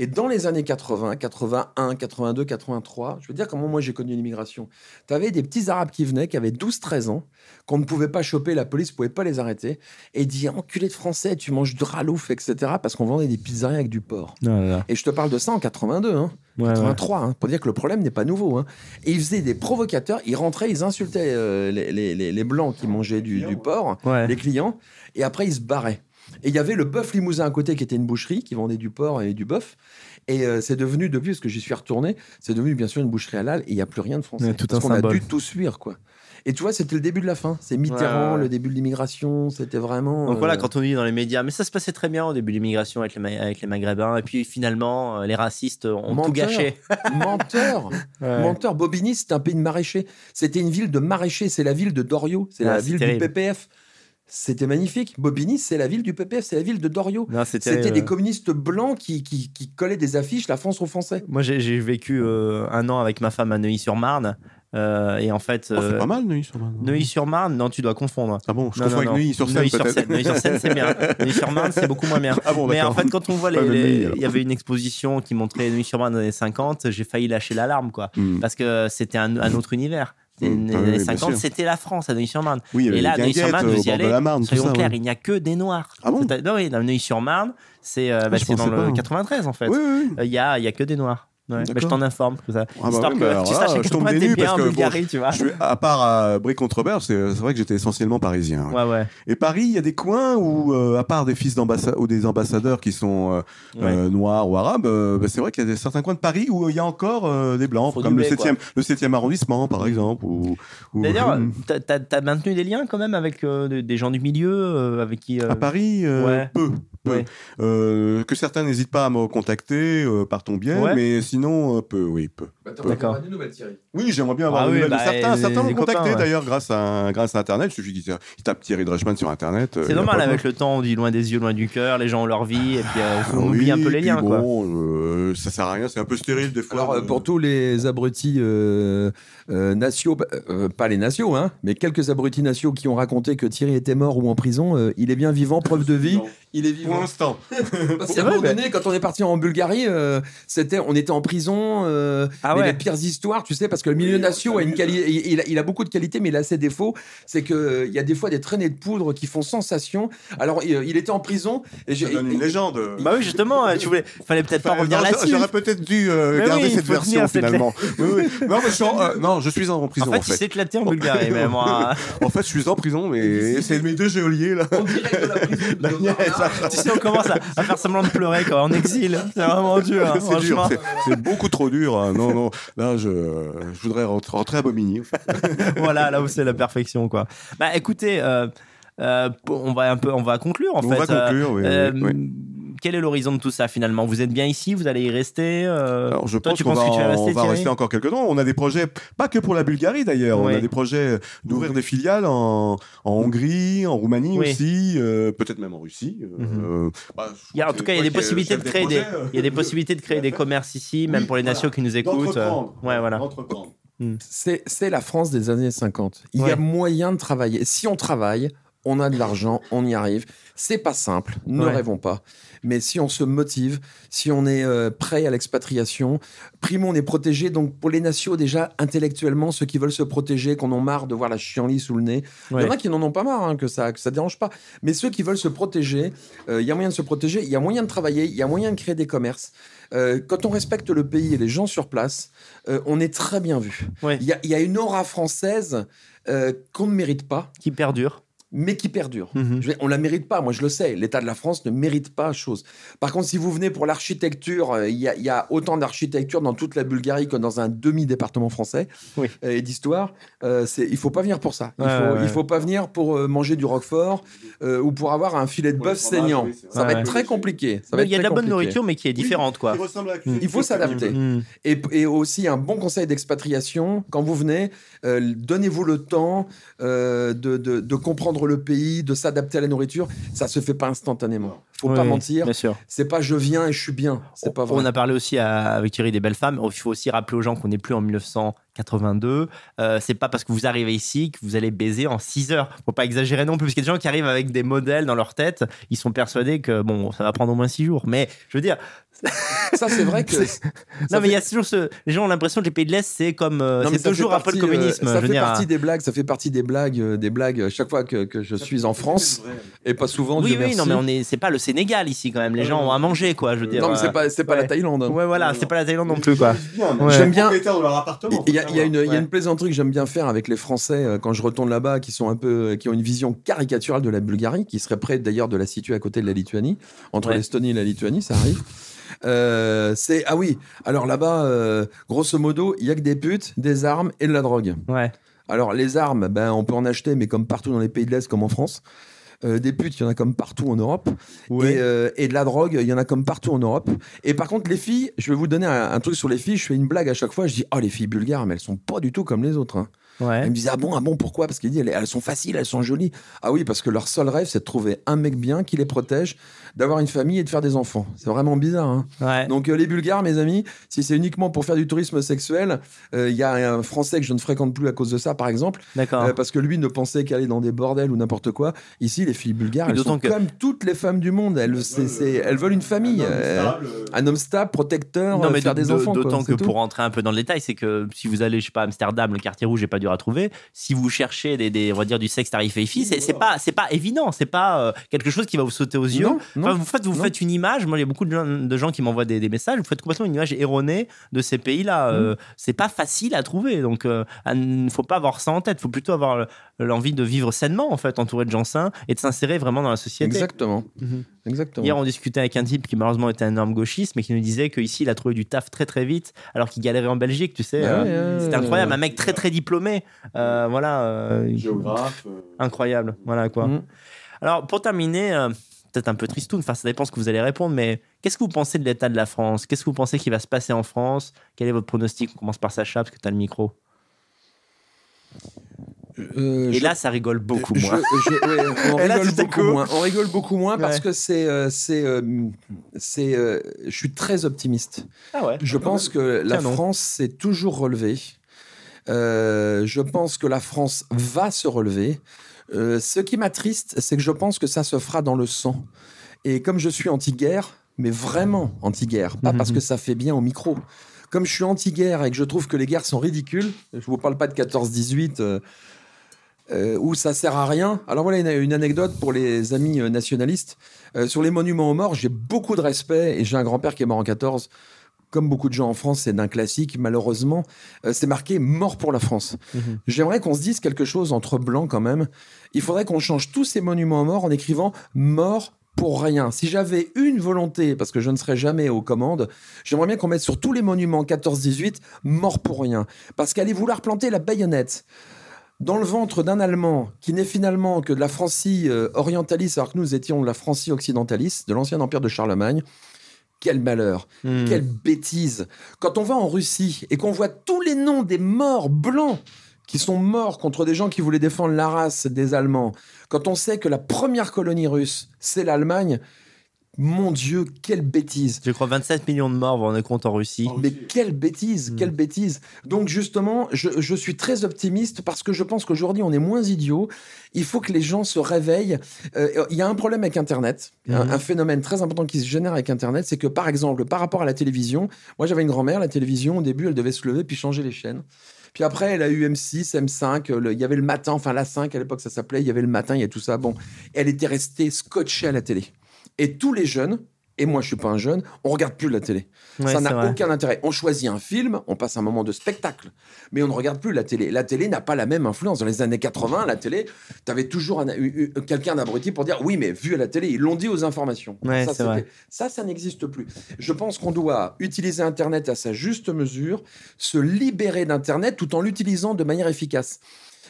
Et dans les années 80, 81, 82, 83, je veux dire comment moi j'ai connu l'immigration. Tu avais des petits Arabes qui venaient, qui avaient 12-13 ans, qu'on ne pouvait pas choper, la police ne pouvait pas les arrêter, et dire enculé de français, tu manges du ralouf, etc. Parce qu'on vendait des pizzerias avec du porc. Non, non, non. Et je te parle de ça en 82, hein, Ouais, ouais. 83, hein, pour dire que le problème n'est pas nouveau. hein. Et ils faisaient des provocateurs, ils rentraient, ils insultaient euh, les, les- les- les blancs qui mangeaient du, du porc Ouais. les clients, et après ils se barraient. Et il y avait le bœuf limousin à côté qui était une boucherie qui vendait du porc et du bœuf. Et euh, c'est devenu, depuis, parce que j'y suis retourné, c'est devenu bien sûr une boucherie halal et il n'y a plus rien de français. Tout parce qu'on a dû tout suivre, quoi. Et tu vois, c'était le début de la fin. C'est Mitterrand, Ouais, le début de l'immigration, c'était vraiment. Donc euh, voilà, quand on dit dans les médias, mais ça se passait très bien au début de l'immigration avec les, Ma- avec les Maghrébins, et puis finalement, euh, les racistes ont tout gâché. Menteur Ouais. Menteur. Bobigny, c'était un pays de maraîchers. C'était une ville de maraîchers. C'est la ville de Doriot. C'est Ah, la ville terrible. du PPF. C'était magnifique. Bobigny, c'est la ville du PPF. C'est la ville de Doriot. C'était des communistes blancs qui, qui, qui collaient des affiches, la France aux Français. Moi, j'ai vécu euh, un an avec ma femme à Neuilly-sur-Marne, euh, et en fait, Oh, c'est euh, pas mal, Neuilly-sur-Marne. Neuilly-sur-Marne, non, tu dois confondre. Ah bon, je Non, confonds non, avec. Neuilly-sur-Seine, Neuilly-sur-Seine, c'est bien. Neuilly-sur-Marne, c'est beaucoup moins bien. Ah bon, Mais en fait, quand on voit les, il y avait une exposition qui montrait Neuilly-sur-Marne dans les années 50, j'ai failli lâcher l'alarme, quoi. Hmm. Parce que c'était un, un autre univers. C'était Mm. les Ah oui, années bien 50, sûr. c'était la France à Neuilly-sur-Marne. Oui, Et là, les Neuilly-sur-Marne, vous y allez, la Marne, Soyons ça. clairs, ouais. il n'y a que des noirs. Ah bon? Non, oui, Neuilly-sur-Marne, c'est euh, bah, Ah, c'est dans le pas. 93 en fait. Oui, oui, oui. Euh, Il y, a, il y a que des noirs. Ouais, mais je t'en informe. Comme ça. Ah bah Histoire oui, que alors tu là, saches à je tombe des nues bien parce en que, bon, Bulgarie, tu vois. Je suis- à part à Brie-contre-Berre, c'est c'est vrai que j'étais essentiellement parisien. ouais. Ouais, ouais. Et Paris, il y a des coins où, euh, à part des fils d'ambassadeurs ou des ambassadeurs qui sont euh, Ouais. euh, noirs ou arabes, euh, bah, c'est vrai qu'il y a des, certains coins de Paris où il y a encore euh, des blancs, Faut comme le doubler, 7e, le 7e arrondissement, par exemple. Ou, ou- D'ailleurs, t'as- t'as t'as maintenu des liens quand même avec euh, des- des gens du milieu euh, avec qui. euh, à Paris, euh, ouais. peu. Euh, que certains n'hésitent pas à me contacter euh, par ton biais, Ouais. mais sinon, euh, peu, oui, peu. D'accord. des nouvelles, Thierry. Oui, j'aimerais bien avoir Ah des oui, nouvelles bah, certains. les- certains m'ont contacté ouais. d'ailleurs grâce à, grâce à Internet. Il suffit qu'ils ils tapent Thierry Dreichmann sur Internet. euh, C'est normal, avec le temps, on dit loin des yeux, loin du cœur, les gens ont leur vie, et puis euh, on Ah oublie un peu les liens. quoi. Bon, euh, ça sert à rien, c'est un peu stérile des fois. Alors, euh, pour tous les abrutis euh, euh, nationaux, euh, pas les nationaux, hein, mais quelques abrutis nationaux qui ont raconté que Thierry était mort ou en prison, euh, il est bien vivant, preuve de vie. Il est Pour l'instant. Parce C'est qu'à un moment donné, quand on est parti en Bulgarie, euh, c'était, on était en prison. euh, Ah mais ouais. les pires histoires, tu sais, parce que le milieu nation a une qualité, il, il a- beaucoup de qualités, mais il a ses défauts. C'est que euh, il y a des fois des traînées de poudre qui font sensation. Alors, il, il était en prison. Et Ça donne une légende. Bah oui, justement, euh, tu voulais, fallait peut-être pas revenir là-dessus. J'aurais peut-être dû euh, garder oui, cette version finalement. Oui, oui. Non, mais je suis en, euh, non, je suis en prison En en fait, fait. il s'est éclaté en Bulgarie, mais moi. En fait, je suis en prison, mais c'est mes deux geôliers là. En direct de la prison. Sais, on commence à, à faire semblant de pleurer quand en exil. C'est vraiment dur, hein, C'est dur, c'est- beaucoup trop dur. hein. Non, non. Là, je, je voudrais rentrer, à Bobigny. voilà, là où c'est la perfection, quoi. Bah, écoutez, euh, euh, on va un peu, on va conclure en On fait. va conclure, oui, oui, Euh, oui. Quel est l'horizon de tout ça finalement? Vous êtes bien ici? Vous allez y rester euh, Alors, je toi, pense tu qu'on penses va, que tu vas on rester, va Thierry? rester encore quelques temps. On a des projets, pas que pour la Bulgarie d'ailleurs. On a des projets d'ouvrir des filiales en, en Hongrie, en Roumanie Oui. aussi, euh, peut-être même en Russie. euh, Mhm. bah, Il y a, en tout cas, il y a des possibilités de créer des, il y a des possibilités de créer des commerces ici, même Oui, pour les nations qui nous écoutent. euh. Ouais, voilà. D'entreprendre. C'est c'est la France des années 50. Il y a moyen de travailler. Si on travaille, on a de l'argent, on y arrive. C'est pas simple, ne Ouais. rêvons pas. Mais si on se motive, si on est euh, prêt à l'expatriation, primo, on est protégé. Donc pour les nations, déjà, intellectuellement, ceux qui veulent se protéger, qu'on en marre de voir la chienlit sous le nez, il y en a qui n'en ont pas marre, hein, que ça que ça dérange pas. Mais ceux qui veulent se protéger, euh, il y a moyen de se protéger, il y a moyen de travailler, il y a moyen de créer des commerces. Euh, quand on respecte le pays et les gens sur place, euh, on est très bien vu. Ouais. Il y, a, il y a une aura française euh, qu'on ne mérite pas. Qui perdure. Mais qui perdure. Mhm. Je vais- on la mérite pas, moi je le sais. L'État de la France ne mérite pas chose. Par contre, si vous venez pour l'architecture, euh, il y, a- il y a autant d'architecture dans toute la Bulgarie que dans un demi-département français Oui. euh, et d'histoire. Euh, il faut pas venir pour ça. Il Ouais, faut, ouais, ouais. il faut pas venir pour euh, manger du roquefort euh, ou pour avoir un filet de bœuf saignant. ça va être très compliqué. Ça va Il y a de la bonne compliqué. nourriture, mais qui est différente, quoi. Il ressemble à la Il cuisine faut s'adapter. Mhm. Et, et aussi un bon conseil d'expatriation, quand vous venez, euh, donnez-vous le temps euh, de, de- de comprendre le pays, de s'adapter à la nourriture. Ça se fait pas instantanément. Faut pas mentir. C'est pas je viens et je suis bien. C'est pas vrai. On a parlé aussi à- avec Thierry des belles femmes. Il faut aussi rappeler aux gens qu'on n'est plus en 1982. Euh, c'est pas parce que vous arrivez ici que vous allez baiser en 6 heures. Faut pas exagérer non plus, parce qu'il y a des gens qui arrivent avec des modèles dans leur tête. Ils sont persuadés que bon, ça va prendre au moins 6 jours. Mais je veux dire, Ça, c'est vrai que. non, mais il fait- y a toujours ce. Les gens ont l'impression que les pays de l'Est, c'est comme. euh, Non, mais c'est ça deux fait jours après le euh, communisme. ça fait partie des blagues. Ça fait partie des blagues, euh, des blagues. euh, Chaque fois que, que je suis en France et pas souvent. Oui, Dieu oui, merci. non, mais on est. C'est pas le Sénégal ici quand même. Les gens ont à manger, quoi. Je veux dire. Non, mais c'est pas, c'est pas ouais. la Thaïlande. hein. Ouais, voilà, c'est pas la Thaïlande non plus, quoi. Ouais. J'aime bien-. Il y, a, il y a une, il y a Ouais. une plaisanterie que j'aime bien faire avec les Français quand je retourne là-bas, qui sont un peu, qui ont une vision caricaturale de la Bulgarie, qui serait prêt d'ailleurs de la situer à côté de la Lituanie, entre l'Estonie et la Lituanie, ça arrive. Euh, c'est ah oui. Alors là-bas, euh, grosso modo, il y a que des putes, des armes et de la drogue. Ouais. Alors les armes, ben on peut en acheter, mais comme partout dans les pays de l'Est, comme en France. Euh, des putes, il y en a comme partout en Europe. Ouais. Et, euh, et de la drogue, il y en a comme partout en Europe. Et par contre, les filles, je vais vous donner un, un truc sur les filles. Je fais une blague à chaque fois. Je dis, oh, les filles bulgares, mais elles sont pas du tout comme les autres. hein. Ouais. Me disait, ah bon, ah bon, pourquoi? Parce qu'il dit, elles, elles sont faciles, elles sont jolies. Ah oui, parce que leur seul rêve, c'est de trouver un mec bien qui les protège, d'avoir une famille et de faire des enfants. C'est vraiment bizarre. hein. Ouais. Donc euh, les Bulgares, mes amis, si c'est uniquement pour faire du tourisme sexuel, euh, il y a un Français que je ne fréquente plus à cause de ça, par exemple, D'accord. euh, parce que lui ne pensait qu'aller dans des bordels ou n'importe quoi. Ici, les filles bulgares, elles sont que- comme toutes les femmes du monde. Elles, veulent une famille, euh, un homme stable, protecteur, Non, euh, mais faire des enfants. D'autant que tout. pour rentrer un peu dans le détail, c'est que si vous allez, je sais pas, à Amsterdam, le quartier rouge n'est pas dur à trouver. Si vous cherchez des, des- on va dire, du sexe tarifé filles, c'est pas, c'est pas évident. C'est pas euh, quelque chose qui va vous sauter aux yeux. Non, non, Enfin, vous faites, vous non. faites une image. Moi, il y a beaucoup de gens, de gens qui m'envoient des, des messages. Vous faites complètement une image erronée de ces pays-là. Mm. Euh, c'est pas facile à trouver. Donc, euh, il ne faut pas avoir ça en tête. Il faut plutôt avoir le- l'envie de vivre sainement, en fait, entouré de gens sains et de s'insérer vraiment dans la société. Exactement. Mhm. Exactement. Hier, on discutait avec un type qui malheureusement était un énorme gauchiste, mais qui nous disait qu'ici, il a trouvé du taf très très vite, alors qu'il galérait en Belgique, tu sais. Euh, ouais, ouais, C'était ouais. incroyable, un mec très très diplômé. Euh, voilà, euh, Géographe. euh, incroyable. Voilà quoi. Mhm. Alors, pour terminer, euh, peut-être un peu tristoun, enfin, ça dépend ce que vous allez répondre, mais qu'est-ce que vous pensez de l'état de la France? Qu'est-ce que vous pensez qui va se passer en France? Quel est votre pronostic? On commence par Sacha, parce que tu as le micro. Euh, Et je- là, ça rigole beaucoup je- moins. je- ouais, on, Et rigole beaucoup coup- moins. on rigole beaucoup moins parce que c'est. euh, c'est, euh, c'est, euh, je suis très optimiste. Ah ouais Je pense que la Tiens. France s'est toujours relevée. Euh, je pense que la France va se relever. Euh, ce qui m'attriste, c'est que je pense que ça se fera dans le sang. Et comme je suis anti-guerre, mais vraiment anti-guerre, pas parce que ça fait bien au micro. Comme je suis anti-guerre et que je trouve que les guerres sont ridicules, je vous parle pas de 14-18 euh, euh, où ça sert à rien. Alors voilà une, anecdote pour les amis nationalistes. Sur les monuments aux morts, j'ai beaucoup de respect et j'ai un grand-père qui est mort en 14. Comme beaucoup de gens en France, c'est d'un classique. Malheureusement, euh, c'est marqué mort pour la France. Mhm. J'aimerais qu'on se dise quelque chose entre blancs quand même. Il faudrait qu'on change tous ces monuments morts en écrivant mort pour rien. Si j'avais une volonté, parce que je ne serai jamais aux commandes, j'aimerais bien qu'on mette sur tous les monuments 14-18 mort pour rien. Parce qu'aller vouloir planter la baïonnette dans le ventre d'un Allemand qui n'est finalement que de la Francie euh, orientaliste, alors que nous étions de la Francie occidentaliste, de l'ancien empire de Charlemagne, quel malheur. Hmm. Quelle bêtise Quand on va en Russie et qu'on voit tous les noms des morts blancs qui sont morts contre des gens qui voulaient défendre la race des Allemands, quand on sait que la première colonie russe, c'est l'Allemagne, mon Dieu, quelle bêtise Je crois 27 millions de morts, vous vous rendez compte, en Russie. mais quelle bêtise, Mm. quelle bêtise. Donc justement, je, je suis très optimiste parce que je pense qu'aujourd'hui, on est moins idiots. Il faut que les gens se réveillent. Euh, Il y a un problème avec Internet, un, Mhm. un phénomène très important qui se génère avec Internet, c'est que par exemple, par rapport à la télévision, moi j'avais une grand-mère, la télévision, au début, elle devait se lever puis changer les chaînes. Puis après, elle a eu M6, M5, le- il y avait le matin, enfin la 5 à l'époque ça s'appelait, il y avait le matin, il y a tout ça. Bon, elle était restée scotchée à la télé. Et tous les jeunes, et moi je suis pas un jeune, on regarde plus la télé. Ouais, ça n'a aucun intérêt. On choisit un film, on passe un moment de spectacle, mais on ne regarde plus la télé. La télé n'a pas la même influence. Dans les années 80, la télé, tu avais toujours quelqu'un d'abruti pour dire oui, mais vu à la télé, ils l'ont dit aux informations. Ouais, ça, vrai. ça, ça n'existe plus. Je pense qu'on doit utiliser Internet à sa juste mesure, se libérer d'Internet tout en l'utilisant de manière efficace.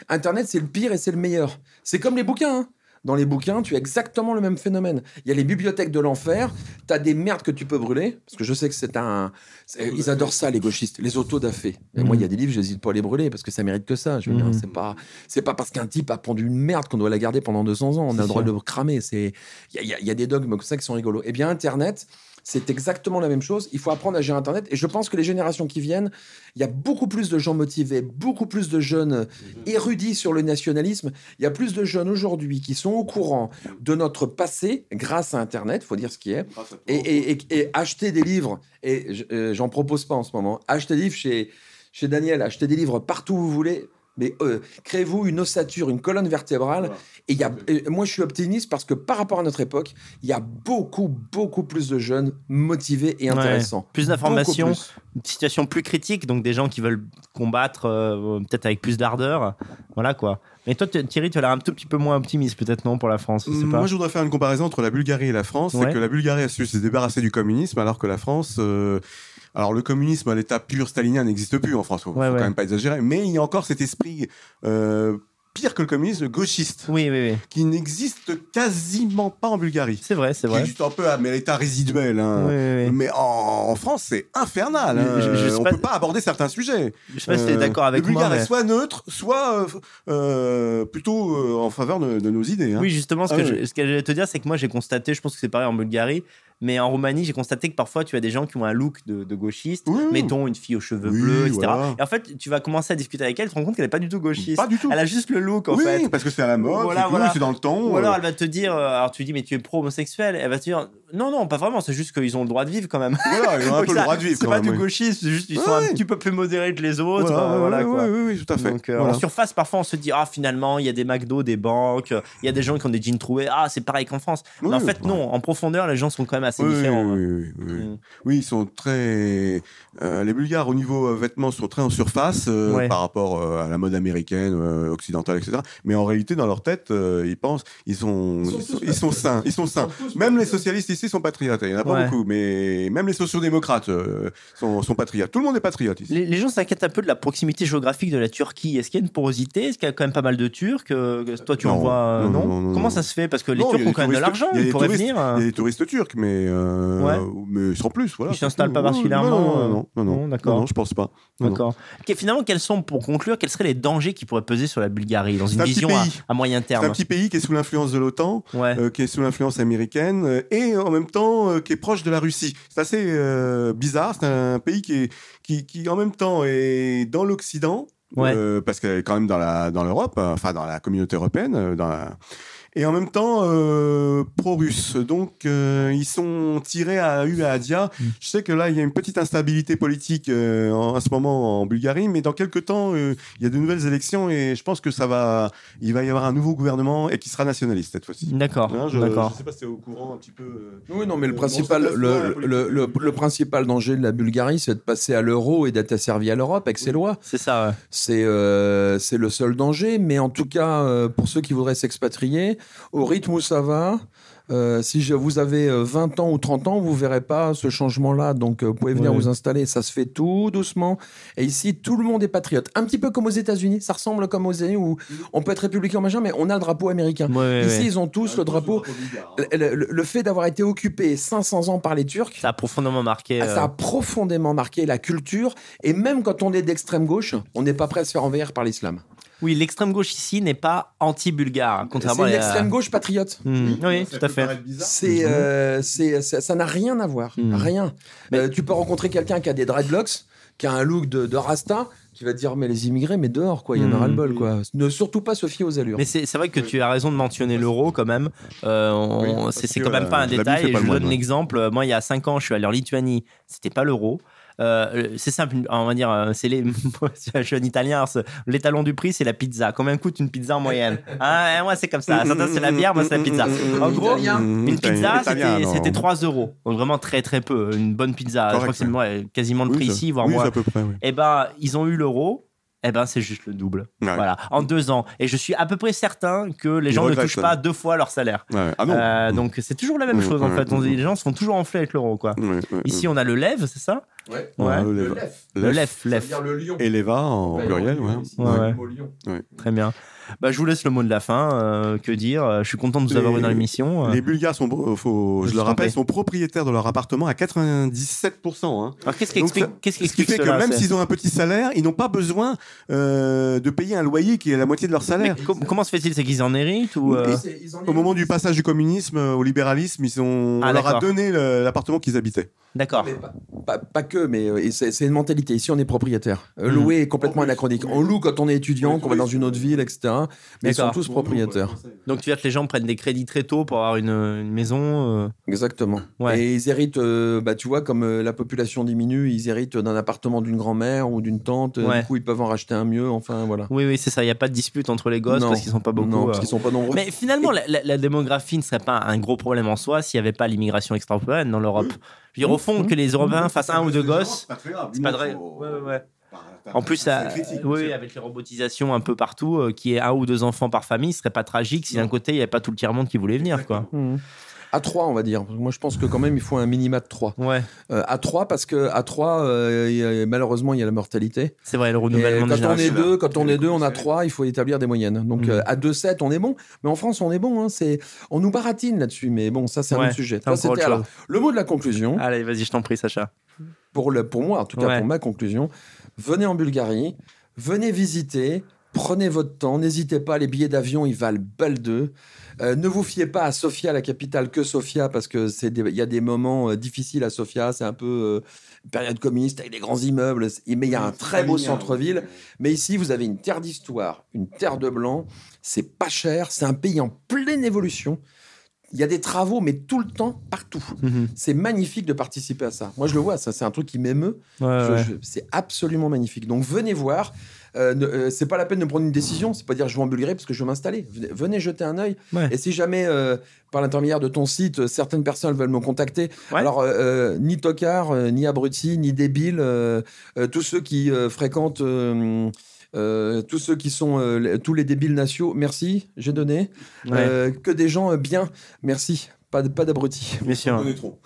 Internet, c'est le pire et c'est le meilleur. C'est comme les bouquins. hein. Dans les bouquins, tu as exactement le même phénomène. Il y a les bibliothèques de l'enfer, tu as des merdes que tu peux brûler, parce que je sais que c'est un... c'est- Ils adorent ça, les gauchistes, les autodafés. Et moi, il y a des livres, j'hésite pas à les brûler, parce que ça mérite que ça. Je veux dire, c'est pas, c'est pas parce qu'un type a pondu une merde qu'on doit la garder pendant 200 ans. On a le droit sûr. de le cramer. C'est- Il y y y a des dogmes comme ça qui sont rigolos. Eh bien, Internet, c'est exactement la même chose. Il faut apprendre à gérer Internet. Et je pense que les générations qui viennent, il y a beaucoup plus de gens motivés, beaucoup plus de jeunes érudits sur le nationalisme. Il y a plus de jeunes aujourd'hui qui sont au courant de notre passé grâce à Internet, faut dire ce qui est, et, et- et- et acheter des livres. Et je- euh, j'en propose pas en ce moment. Acheter des livres chez, chez Daniel, acheter des livres partout où vous voulez. Mais euh, créez-vous une ossature, une colonne vertébrale. Et il y a, et moi, je suis optimiste parce que par rapport à notre époque, il y a beaucoup, beaucoup plus de jeunes motivés et Ouais. intéressants. Plus d'informations, une situation plus critique, donc des gens qui veulent combattre euh, peut-être avec plus d'ardeur. Voilà quoi. Mais toi, Thierry, tu as l'air un tout petit peu moins optimiste, peut-être non, pour la France. Je sais pas. Moi, je voudrais faire une comparaison entre la Bulgarie et la France. Ouais. C'est que la Bulgarie a su se débarrasser du communisme, alors que la France. euh, alors, le communisme à l'état pur stalinien n'existe plus en France. Faut, Ouais, faut ouais. quand même pas exagérer. Mais il y a encore cet esprit euh, pire que le communisme gauchiste Oui, oui, oui. qui n'existe quasiment pas en Bulgarie. C'est vrai, c'est Qui vrai. existe un peu à mais l'état résiduel. hein. Oui, oui, oui. Mais en, en France, c'est infernal. hein. Je- je sais on pas- peut pas aborder certains sujets. Je sais pas si tu es Euh, d'accord avec le moi. Bulgare mais- est soit neutre, soit euh, euh, plutôt en faveur de, de nos idées. hein. Oui, justement, ce Ah que, que j'allais te dire, c'est que moi, j'ai constaté, je pense que c'est pareil en Bulgarie, mais en Roumanie, j'ai constaté que parfois, tu as des gens qui ont un look de, de gauchiste, mettons une fille aux cheveux Oui, bleus, etc. voilà. Et en fait, tu vas commencer à discuter avec elle, tu te rends compte qu'elle n'est pas du tout gauchiste. Pas du tout. Elle a juste le look, en oui, fait. parce que c'est à la mode, Voilà, c'est voilà. dans le temps. Ou alors euh, elle va te dire, euh, alors tu dis, mais tu es pro-homosexuel. Elle va te dire, non, non, pas vraiment, c'est juste qu'ils ont le droit de vivre quand même. voilà, ils ont un peu le droit de vivre C'est pas même. du oui. gauchisme, c'est juste qu'ils Ouais, sont un petit peu plus modérés que les autres. Voilà, euh, voilà, oui, quoi. oui, oui, oui, tout à fait. Donc, en surface, parfois, on se dit, ah, finalement, il y a des McDo, des banques, il y a des gens qui ont des jeans troués, ah, c'est pareil qu'en France. Mais en fait, non, en profondeur, les gens sont quand même assez Oui, différents. oui, hein. oui, oui, oui. Mm. Oui, ils sont très. euh, les Bulgares, au niveau euh, vêtements, sont très en surface euh, Ouais. par rapport euh, à la mode américaine, euh, occidentale, etc. Mais en réalité, dans leur tête, euh, ils pensent, ils sont, ils sont, ils sont sains, ils sont sains. Même les socialistes ici sont patriotes. Il y en a pas Ouais. beaucoup, mais même les sociodémocrates euh, sont, sont patriotes. Tout le monde est patriote ici. Les, les gens s'inquiètent un peu de la proximité géographique de la Turquie. Est-ce qu'il y a une porosité? Est-ce qu'il y a quand même pas mal de Turcs? Euh, Toi, tu en vois euh, non, non, non, non, Comment non. ça se fait? Parce que les Turcs ont quand même de l'argent, ils pourraient venir. Il y a des touristes turcs, mais, euh, Ouais. mais sans plus. Voilà, s'installent tout. pas particulièrement, Non, euh, non, non, non, non, d'accord. non, je pense pas. D'accord. Finalement, quels sont, pour conclure, quels seraient les dangers qui pourraient peser sur la Bulgarie dans une un vision à, moyen C'est un terme? petit pays qui est sous l'influence de l'OTAN. Ouais. euh, qui est sous l'influence américaine euh, et en même temps euh, qui est proche de la Russie. C'est assez euh, bizarre. C'est un pays qui, est, qui, qui en même temps est dans l'Occident, Ouais. euh, parce qu'elle est quand même dans dans l'Europe, euh, enfin dans la communauté européenne, euh, dans la- et en même temps euh, pro-russe. Donc euh, ils sont tirés à U et à Adia. Mm. Je sais que là il y a une petite instabilité politique euh, en, en ce moment en Bulgarie, mais dans quelques temps euh, il y a de nouvelles élections et je pense que ça va, il va y avoir un nouveau gouvernement et qui sera nationaliste cette fois-ci. D'accord. Hein, je, D'accord. je sais pas si tu es au courant un petit peu. euh, Oui, non, mais le euh, principal, le, le, le, le principal danger de la Bulgarie, c'est de passer à l'euro et d'être asservi à l'Europe avec ses lois. C'est ça. ouais. C'est euh, c'est le seul danger, mais en tout cas, euh, pour ceux qui voudraient s'expatrier, au rythme où ça va, euh, si je, vous avez euh, 20 ans ou 30 ans, vous verrez pas ce changement-là. Donc, euh, vous pouvez venir Ouais. vous installer. Ça se fait tout doucement. Et ici, tout le monde est patriote. Un petit peu comme aux États-Unis. Ça ressemble comme aux États-Unis où on peut être républicain, machin, mais on a le drapeau américain. Ouais, Ici, ouais. ils ont tous le drapeau. Le, le- le fait d'avoir été occupé 500 ans par les Turcs, Ça a profondément marqué. ah, euh, ça a profondément marqué la culture. Et même quand on est d'extrême gauche, on n'est pas prêt à se faire envahir par l'islam. Oui, l'extrême gauche ici n'est pas anti-bulgare, C'est contrairement une à extrême gauche patriote. Hmm, Oui, tout à fait. C'est, euh, c'est, c'est- ça n'a rien à voir. Mhm. Rien. Mais- Euh, tu peux rencontrer quelqu'un qui a des dreadlocks, qui a un look de, de rasta, qui va te dire mais les immigrés, mais dehors quoi, il y en a ras le bol quoi. Ne surtout pas se fier aux allures. Mais c'est c'est vrai que tu as raison de mentionner l'euro quand même. Euh, on- Oui, c'est parce c'est que, quand même pas un euh, l'habit détail. Et pas je vous donne l'exemple. Moi, il y a 5 ans, je suis allé en Lituanie. C'était pas l'euro. Euh, c'est simple, on va dire, euh, c'est les, je suis un italien, l'étalon du prix, c'est la pizza. Combien coûte une pizza en moyenne? Ah, moi, c'est comme ça. Certains, c'est la bière, moi, c'est la pizza. En gros, Italien. Mmh, une t'as pizza, c'était non. c'était 3 euros. Donc vraiment très très peu. Une bonne pizza, je crois que c'est ouais, quasiment le Oui, prix ça- ici, voire oui, moins. c'est à peu près, oui. Eh ben, ils ont eu l'euro. Eh ben, c'est juste le double. Ouais. Voilà, en deux ans. Et je suis à peu près certain que les Ils gens ne touchent ça. pas deux fois leur salaire. Ouais. Ah non. Euh, donc c'est toujours la même Mmh, chose en fait. On- mmh. les gens se font toujours enfler avec l'euro quoi. Ici on a le lève, c'est ça? Ouais. Ouais. Le Le lève. lef. Le Lef. lève, Ça veut lève. dire le lion. Et l'Eva en pluriel, ouais. Très bien. Bah, je vous laisse le mot de la fin. euh, que dire Euh, Je suis content de vous avoir eu dans l'émission. euh. Les Bulgares sont, euh, faut, Je je le rappelle, sont propriétaires de leur appartement à 97%. Hein. Alors qu'est-ce qui explique, ça- qu'est-ce qui Ce qui fait que même s'ils ont un petit salaire, ils n'ont pas besoin euh, de payer un loyer qui est la moitié de leur Mais salaire. com- comment se fait-il C'est qu'ils en héritent ou euh, ils Au moment du passage du communisme au libéralisme, ils ont, Ah, on leur a donné l'appartement qu'ils habitaient. D'accord. Pas, pas- pas que, mais euh, c'est une mentalité. Ici, on est propriétaire. Euh, Mhm. Louer est complètement anachronique. oui. On loue quand on est étudiant, Oui, qu'on va dans une autre ville, etc. Mais ils sont tous propriétaires. Donc tu veux dire que les gens prennent des crédits très tôt pour avoir une, une maison euh, Exactement. Ouais. Et ils héritent, euh, bah, tu vois, comme euh, la population diminue, ils héritent d'un appartement d'une grand-mère ou d'une tante. Ouais. Du coup, ils peuvent en racheter un mieux. Enfin, voilà. Oui, oui, c'est ça. Il n'y a pas de dispute entre les gosses Non. parce qu'ils sont pas beaucoup. non, euh. parce qu'ils sont pas nombreux. Mais finalement, la, la- la démographie ne serait pas un gros problème en soi s'il n'y avait pas l'immigration extra-européenne dans l'Europe. Je veux dire, au fond, que les Européens fassent un ou deux gosses, c'est pas vrai. Ouais, ouais, ouais. En plus, ça, oui, avec les robotisations un peu partout, euh, qui est un ou deux enfants par famille, ce serait pas tragique si d'un côté il n'y avait pas tout le tiers-monde qui voulait venir, quoi. Mhm. À 3, on va dire. Moi, je pense que quand même, il faut un minima de 3. Ouais, Euh, à 3, parce que à 3, malheureusement, il y a la mortalité. c'est vrai, le Et renouvellement de quand on est génération. deux, quand on est deux, on a 3, il faut établir des moyennes. Donc Mhm. euh, à 2,7, on est bon. Mais en France, on est bon. hein. C'est, on nous baratine là-dessus. Mais bon, ça, c'est un autre sujet. Ça, c'était- alors, le mot de la conclusion, Allez, vas-y, je t'en prie, Sacha. pour, le, pour moi, en tout cas Ouais. pour ma conclusion, venez en Bulgarie, venez visiter, prenez votre temps, n'hésitez pas, les billets d'avion, ils valent balle d'eux. Euh, ne vous fiez pas à Sofia, la capitale, que Sofia, parce que c'est des- il y a des moments euh, difficiles à Sofia. C'est un peu euh, période communiste avec des grands immeubles, mais il y a un très beau centre-ville. Mais ici, vous avez une terre d'histoire, une terre de blanc. C'est pas cher. C'est un pays en pleine évolution. Il y a des travaux, mais tout le temps, partout. Mhm. C'est magnifique de participer à ça. Moi, je le vois, ça, c'est un truc qui m'émeut. Ouais, ouais. c'est absolument magnifique. Donc, venez voir. Euh, euh, c'est pas la peine de prendre une décision. C'est pas dire je vais en Bulgarie parce que je veux m'installer. Venez, venez jeter un œil. Ouais. Et si jamais, euh, par l'intermédiaire de ton site, euh, certaines personnes veulent me contacter, alors euh, ni tocard, ni abruti, ni débile, tous ceux qui fréquentent. Euh, tous ceux qui sont euh, tous les débiles nationaux, merci, j'ai donné. Ouais. Euh, que des gens euh, bien, merci, pas, de- pas d'abrutis. On est trop.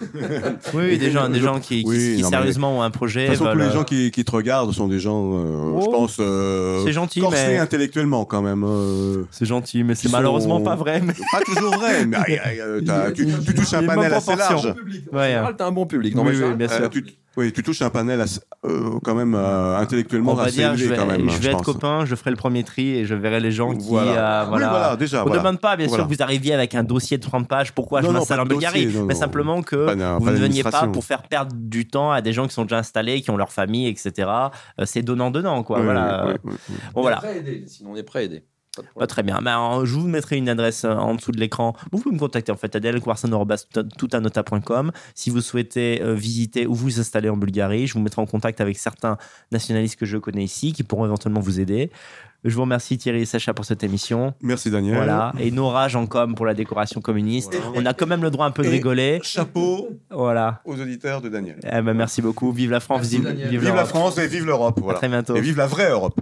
Oui, oui, des gens, des Je- gens qui, qui- Oui, qui non, mais- sérieusement ont un De projet. toute façon, tous les gens qui, qui te regardent sont des gens, euh, je Oh. pense, euh, C'est gentil, corsés mais- intellectuellement quand même. euh. C'est gentil, mais c'est malheureusement sont- pas vrai. Mais... Pas toujours vrai, mais tu, tu touches un panel assez large. En Ouais, général, t'as un bon public. Non, Oui, mais oui, bien Euh, sûr. tu, oui, tu touches un panel assez- euh, quand même euh, intellectuellement On va assez dire, élevé je vais, quand même. je vais je être pense. copain, je ferai le premier tri et je verrai les gens qui. Voilà. euh, Oui, voilà. déjà. On ne voilà. demande pas, bien Voilà. sûr, que vous arriviez avec un dossier de 30 pages, pourquoi Non, je m'installe en Bulgarie, dossier, non, mais non. simplement que Pas vous pas ne veniez pas pour faire perdre du temps à des gens qui sont déjà installés, qui ont leur famille, etc. C'est donnant-donnant, quoi. Oui, voilà. oui, oui, oui. Bon, On voilà. est prêt à aider, sinon on est prêt à aider. Pas très bien. Alors, je vous mettrai une adresse euh, en dessous de l'écran. Vous pouvez me contacter en fait, adèle.quarson.toutanota.com. Si vous souhaitez euh, visiter ou vous installer en Bulgarie, je vous mettrai en contact avec certains nationalistes que je connais ici qui pourront éventuellement vous aider. Je vous remercie Thierry et Sacha pour cette émission. Merci Daniel. Voilà. Et Nora Jean Com pour la décoration communiste. Voilà. On a quand même le droit un peu de Et- rigoler. Chapeau Voilà. aux auditeurs de Daniel. Eh ben, merci beaucoup. Vive la France, Merci, vive, Daniel. vive Vive la. France et vive l'Europe. À Voilà. très bientôt. Et vive la vraie Europe.